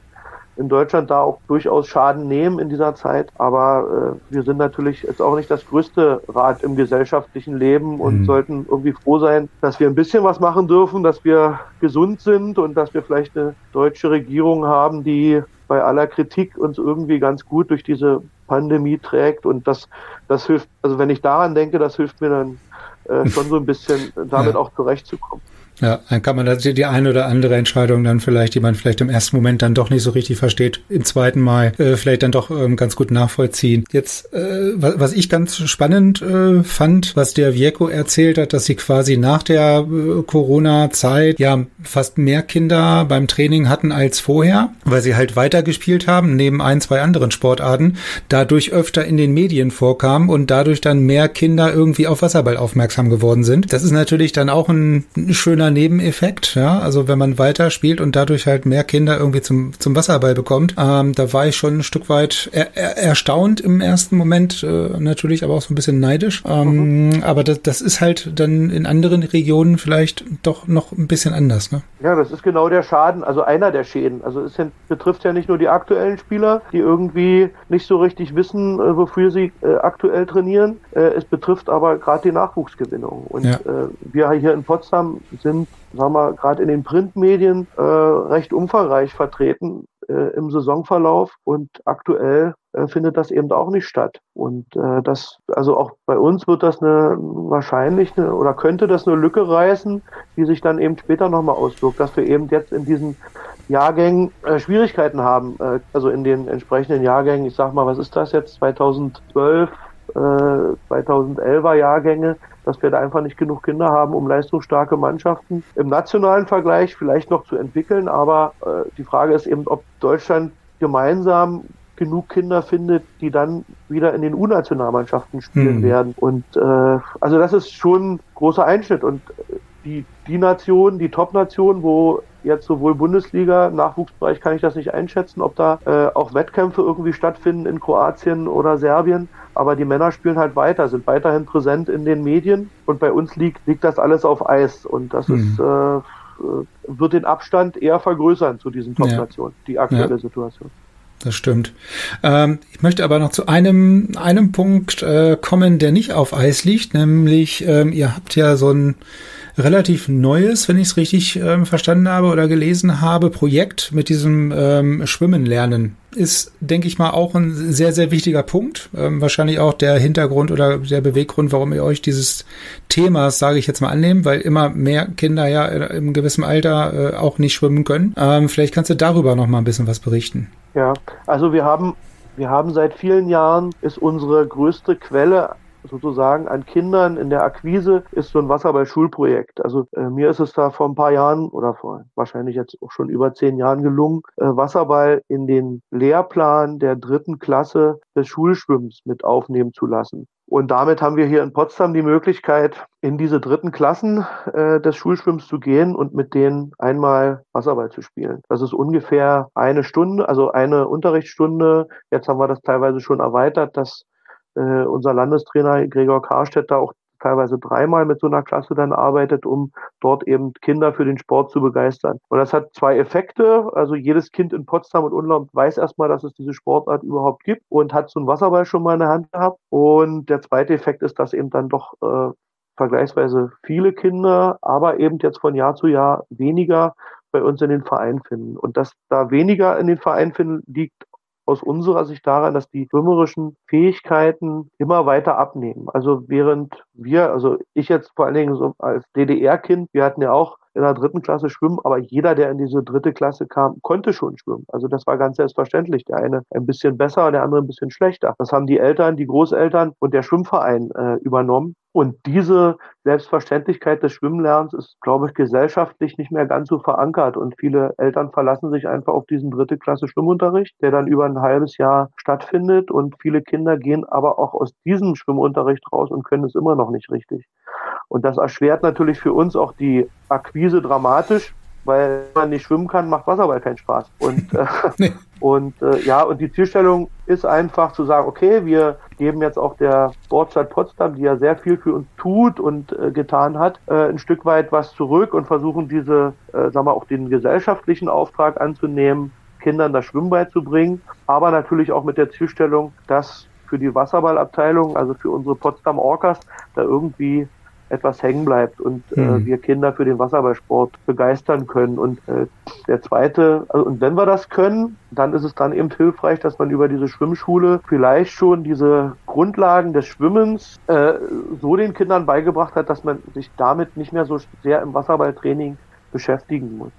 in Deutschland da auch durchaus Schaden nehmen in dieser Zeit. Aber äh, wir sind natürlich jetzt auch nicht das größte Rad im gesellschaftlichen Leben und mhm. sollten irgendwie froh sein, dass wir ein bisschen was machen dürfen, dass wir gesund sind und dass wir vielleicht eine deutsche Regierung haben, die bei aller Kritik uns irgendwie ganz gut durch diese Pandemie trägt. Und das, das hilft, also wenn ich daran denke, das hilft mir dann äh, schon so ein bisschen damit ja. auch zurechtzukommen. Ja, dann kann man die eine oder andere Entscheidung dann vielleicht, die man vielleicht im ersten Moment dann doch nicht so richtig versteht, im zweiten Mal äh, vielleicht dann doch ähm, ganz gut nachvollziehen. Jetzt, äh, was ich ganz spannend äh, fand, was der Vieco erzählt hat, dass sie quasi nach der äh, Corona-Zeit ja fast mehr Kinder beim Training hatten als vorher, weil sie halt weitergespielt haben, neben ein, zwei anderen Sportarten, dadurch öfter in den Medien vorkamen und dadurch dann mehr Kinder irgendwie auf Wasserball aufmerksam geworden sind. Das ist natürlich dann auch ein, schöner Nebeneffekt, ja. Also wenn man weiter spielt und dadurch halt mehr Kinder irgendwie zum, zum Wasserball bekommt, ähm, da war ich schon ein Stück weit er, er, erstaunt im ersten Moment, äh, natürlich, aber auch so ein bisschen neidisch. Ähm, mhm. Aber das, das ist halt dann in anderen Regionen vielleicht doch noch ein bisschen anders, ne? Ja, das ist genau der Schaden, also einer der Schäden. Also es betrifft ja nicht nur die aktuellen Spieler, die irgendwie nicht so richtig wissen, äh, wofür sie äh, aktuell trainieren. Äh, es betrifft aber gerade die Nachwuchsgewinnung. Und ja. Äh, wir hier in Potsdam sind sagen wir, gerade in den Printmedien äh, recht umfangreich vertreten äh, im Saisonverlauf und aktuell äh, findet das eben auch nicht statt. Und äh, das, also auch bei uns wird das eine wahrscheinlich eine, oder könnte das eine Lücke reißen, die sich dann eben später nochmal auswirkt, dass wir eben jetzt in diesen Jahrgängen äh, Schwierigkeiten haben, äh, also in den entsprechenden Jahrgängen, ich sag mal, was ist das jetzt, 2012, äh, 2011er Jahrgänge, dass wir da einfach nicht genug Kinder haben, um leistungsstarke Mannschaften im nationalen Vergleich vielleicht noch zu entwickeln. Aber äh, die Frage ist eben, ob Deutschland gemeinsam genug Kinder findet, die dann wieder in den U-Nationalmannschaften spielen mhm. werden. Und äh, also das ist schon ein großer Einschnitt. Und die, die Nation, die Top-Nation, wo jetzt sowohl Bundesliga, Nachwuchsbereich kann ich das nicht einschätzen, ob da äh, auch Wettkämpfe irgendwie stattfinden in Kroatien oder Serbien. Aber die Männer spielen halt weiter, sind weiterhin präsent in den Medien und bei uns liegt, liegt das alles auf Eis. Und das mhm. ist äh, wird den Abstand eher vergrößern zu diesen Top-Nationen, ja. die aktuelle ja. Situation. Das stimmt. Ähm, ich möchte aber noch zu einem, einem Punkt äh, kommen, der nicht auf Eis liegt, nämlich ähm, ihr habt ja so ein relativ neues, wenn ich es richtig ähm, verstanden habe oder gelesen habe, Projekt mit diesem ähm, Schwimmen lernen. Ist, denke ich mal, auch ein sehr, sehr wichtiger Punkt. Ähm, wahrscheinlich auch der Hintergrund oder der Beweggrund, warum ihr euch dieses Themas, sage ich jetzt mal, annehmen, weil immer mehr Kinder ja im gewissen Alter äh, auch nicht schwimmen können. Ähm, vielleicht kannst du darüber noch mal ein bisschen was berichten. Ja, also wir haben wir haben seit vielen Jahren ist unsere größte Quelle sozusagen an Kindern in der Akquise ist so ein Wasserball-Schulprojekt. Also äh, mir ist es da vor ein paar Jahren oder vor wahrscheinlich jetzt auch schon über zehn Jahren gelungen, äh, Wasserball in den Lehrplan der dritten Klasse des Schulschwimmens mit aufnehmen zu lassen. Und damit haben wir hier in Potsdam die Möglichkeit, in diese dritten Klassen äh, des Schulschwimmens zu gehen und mit denen einmal Wasserball zu spielen. Das ist ungefähr eine Stunde, also eine Unterrichtsstunde. Jetzt haben wir das teilweise schon erweitert, dass äh, unser Landestrainer Gregor Karstedt da auch teilweise dreimal mit so einer Klasse dann arbeitet, um dort eben Kinder für den Sport zu begeistern. Und das hat zwei Effekte. Also jedes Kind in Potsdam und Umland weiß erstmal, dass es diese Sportart überhaupt gibt und hat so einen Wasserball schon mal in der Hand gehabt. Und der zweite Effekt ist, dass eben dann doch äh, vergleichsweise viele Kinder, aber eben jetzt von Jahr zu Jahr weniger bei uns in den Verein finden. Und dass da weniger in den Verein finden, liegt aus unserer Sicht daran, dass die schwimmerischen Fähigkeiten immer weiter abnehmen. Also während wir, also ich jetzt vor allen Dingen so als DDR-Kind, wir hatten ja auch in der dritten Klasse schwimmen, aber jeder, der in diese dritte Klasse kam, konnte schon schwimmen. Also das war ganz selbstverständlich. Der eine ein bisschen besser, der andere ein bisschen schlechter. Das haben die Eltern, die Großeltern und der Schwimmverein äh, übernommen. Und diese Selbstverständlichkeit des Schwimmlernens ist, glaube ich, gesellschaftlich nicht mehr ganz so verankert. Und viele Eltern verlassen sich einfach auf diesen dritte Klasse Schwimmunterricht, der dann über ein halbes Jahr stattfindet. Und viele Kinder gehen aber auch aus diesem Schwimmunterricht raus und können es immer noch nicht richtig. Und das erschwert natürlich für uns auch die Akquise dramatisch, weil man nicht schwimmen kann, macht Wasserball keinen Spaß. Und, äh, nee. und äh, ja, und die Zielstellung ist einfach zu sagen, okay, wir geben jetzt auch der Sportstadt Potsdam, die ja sehr viel für uns tut und äh, getan hat, äh, ein Stück weit was zurück und versuchen diese, äh, sagen wir, auch den gesellschaftlichen Auftrag anzunehmen, Kindern das Schwimmen beizubringen, aber natürlich auch mit der Zielstellung, dass für die Wasserballabteilung, also für unsere Potsdam Orcas, da irgendwie etwas hängen bleibt und mhm. äh, wir Kinder für den Wasserballsport begeistern können. Und äh, der zweite, also und wenn wir das können, dann ist es dann eben hilfreich, dass man über diese Schwimmschule vielleicht schon diese Grundlagen des Schwimmens äh, so den Kindern beigebracht hat, dass man sich damit nicht mehr so sehr im Wasserballtraining beschäftigen muss.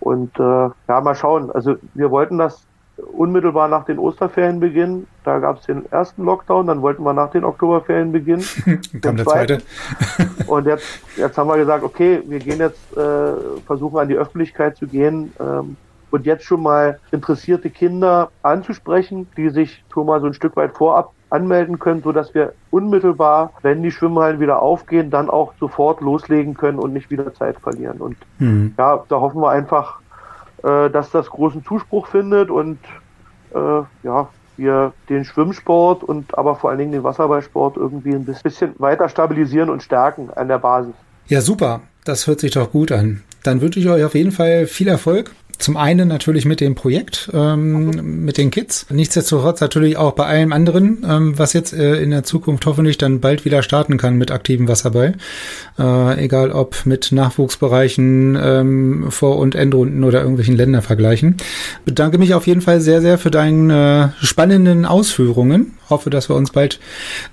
Und äh, ja, mal schauen. Also wir wollten das unmittelbar nach den Osterferien beginnen. Da gab es den ersten Lockdown, dann wollten wir nach den Oktoberferien beginnen. Kam der zweite. und jetzt, jetzt haben wir gesagt, okay, wir gehen jetzt, äh, versuchen an die Öffentlichkeit zu gehen ähm, und jetzt schon mal interessierte Kinder anzusprechen, die sich schon mal so ein Stück weit vorab anmelden können, so dass wir unmittelbar, wenn die Schwimmhallen wieder aufgehen, dann auch sofort loslegen können und nicht wieder Zeit verlieren. Und mhm. ja, da hoffen wir einfach, äh, dass das großen Zuspruch findet und äh, ja, wir den Schwimmsport und aber vor allen Dingen den Wasserballsport irgendwie ein bisschen weiter stabilisieren und stärken an der Basis. Ja, super. Das hört sich doch gut an. Dann wünsche ich euch auf jeden Fall viel Erfolg zum einen natürlich mit dem Projekt, ähm, mit den Kids. Nichtsdestotrotz natürlich auch bei allem anderen, ähm, was jetzt äh, in der Zukunft hoffentlich dann bald wieder starten kann mit aktivem Wasserball. Äh, egal ob mit Nachwuchsbereichen, ähm, Vor- und Endrunden oder irgendwelchen Ländervergleichen. Bedanke mich auf jeden Fall sehr, sehr für deine spannenden Ausführungen. Hoffe, dass wir uns bald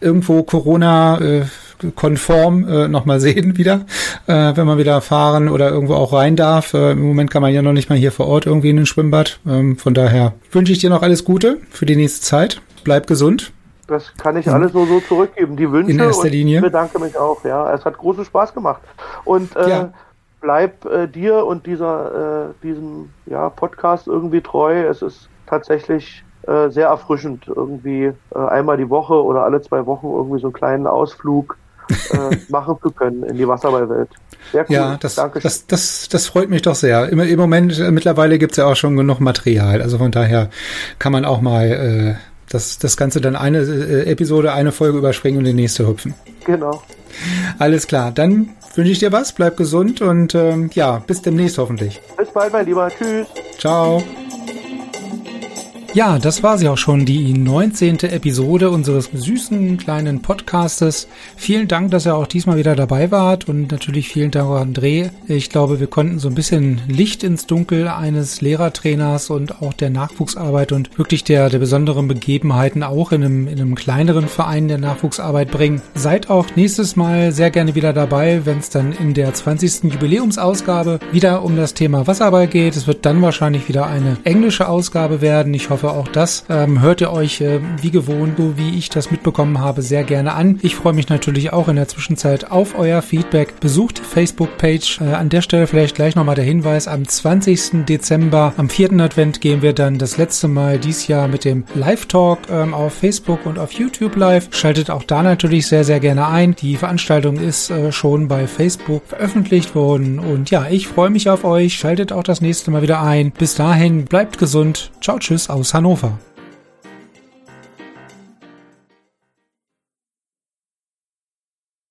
irgendwo Corona äh, konform äh, nochmal sehen wieder, äh, wenn man wieder fahren oder irgendwo auch rein darf. Äh, Im Moment kann man ja noch nicht mal hier vor Ort irgendwie in ein Schwimmbad. Ähm, von daher wünsche ich dir noch alles Gute für die nächste Zeit. Bleib gesund. Das kann ich alles nur so zurückgeben. Die Wünsche in erster Linie. ich bedanke mich auch. Ja, es hat großen Spaß gemacht. Und äh, ja. bleib äh, dir und dieser äh, diesem ja, Podcast irgendwie treu. Es ist tatsächlich äh, sehr erfrischend, irgendwie äh, einmal die Woche oder alle zwei Wochen irgendwie so einen kleinen Ausflug äh, machen zu können in die Wasserballwelt. Sehr cool. Ja, das, das, das, das freut mich doch sehr. Im, im Moment, äh, mittlerweile gibt's ja auch schon genug Material. Also von daher kann man auch mal äh, das, das Ganze dann eine äh, Episode, eine Folge überspringen und die nächste hüpfen. Genau. Alles klar. Dann wünsche ich dir was, bleib gesund und ähm, ja, bis demnächst hoffentlich. Bis bald, mein Lieber. Tschüss. Ciao. Ja, das war sie auch schon, die 19. Episode unseres süßen kleinen Podcastes. Vielen Dank, dass ihr auch diesmal wieder dabei wart und natürlich vielen Dank auch André. Ich glaube, wir konnten so ein bisschen Licht ins Dunkel eines Lehrertrainers und auch der Nachwuchsarbeit und wirklich der, der besonderen Begebenheiten auch in einem, in einem kleineren Verein der Nachwuchsarbeit bringen. Seid auch nächstes Mal sehr gerne wieder dabei, wenn es dann in der 20. Jubiläumsausgabe wieder um das Thema Wasserball geht. Es wird dann wahrscheinlich wieder eine englische Ausgabe werden. Ich hoffe, hoffe, auch das ähm, hört ihr euch äh, wie gewohnt, so wie ich das mitbekommen habe, sehr gerne an. Ich freue mich natürlich auch in der Zwischenzeit auf euer Feedback. Besucht die Facebook-Page. Äh, an der Stelle vielleicht gleich nochmal der Hinweis. Am 20. Dezember, am 4. Advent, gehen wir dann das letzte Mal dies Jahr mit dem Live-Talk ähm, auf Facebook und auf YouTube live. Schaltet auch da natürlich sehr, sehr gerne ein. Die Veranstaltung ist äh, schon bei Facebook veröffentlicht worden. Und ja, ich freue mich auf euch. Schaltet auch das nächste Mal wieder ein. Bis dahin, bleibt gesund. Ciao, tschüss aus Hannover.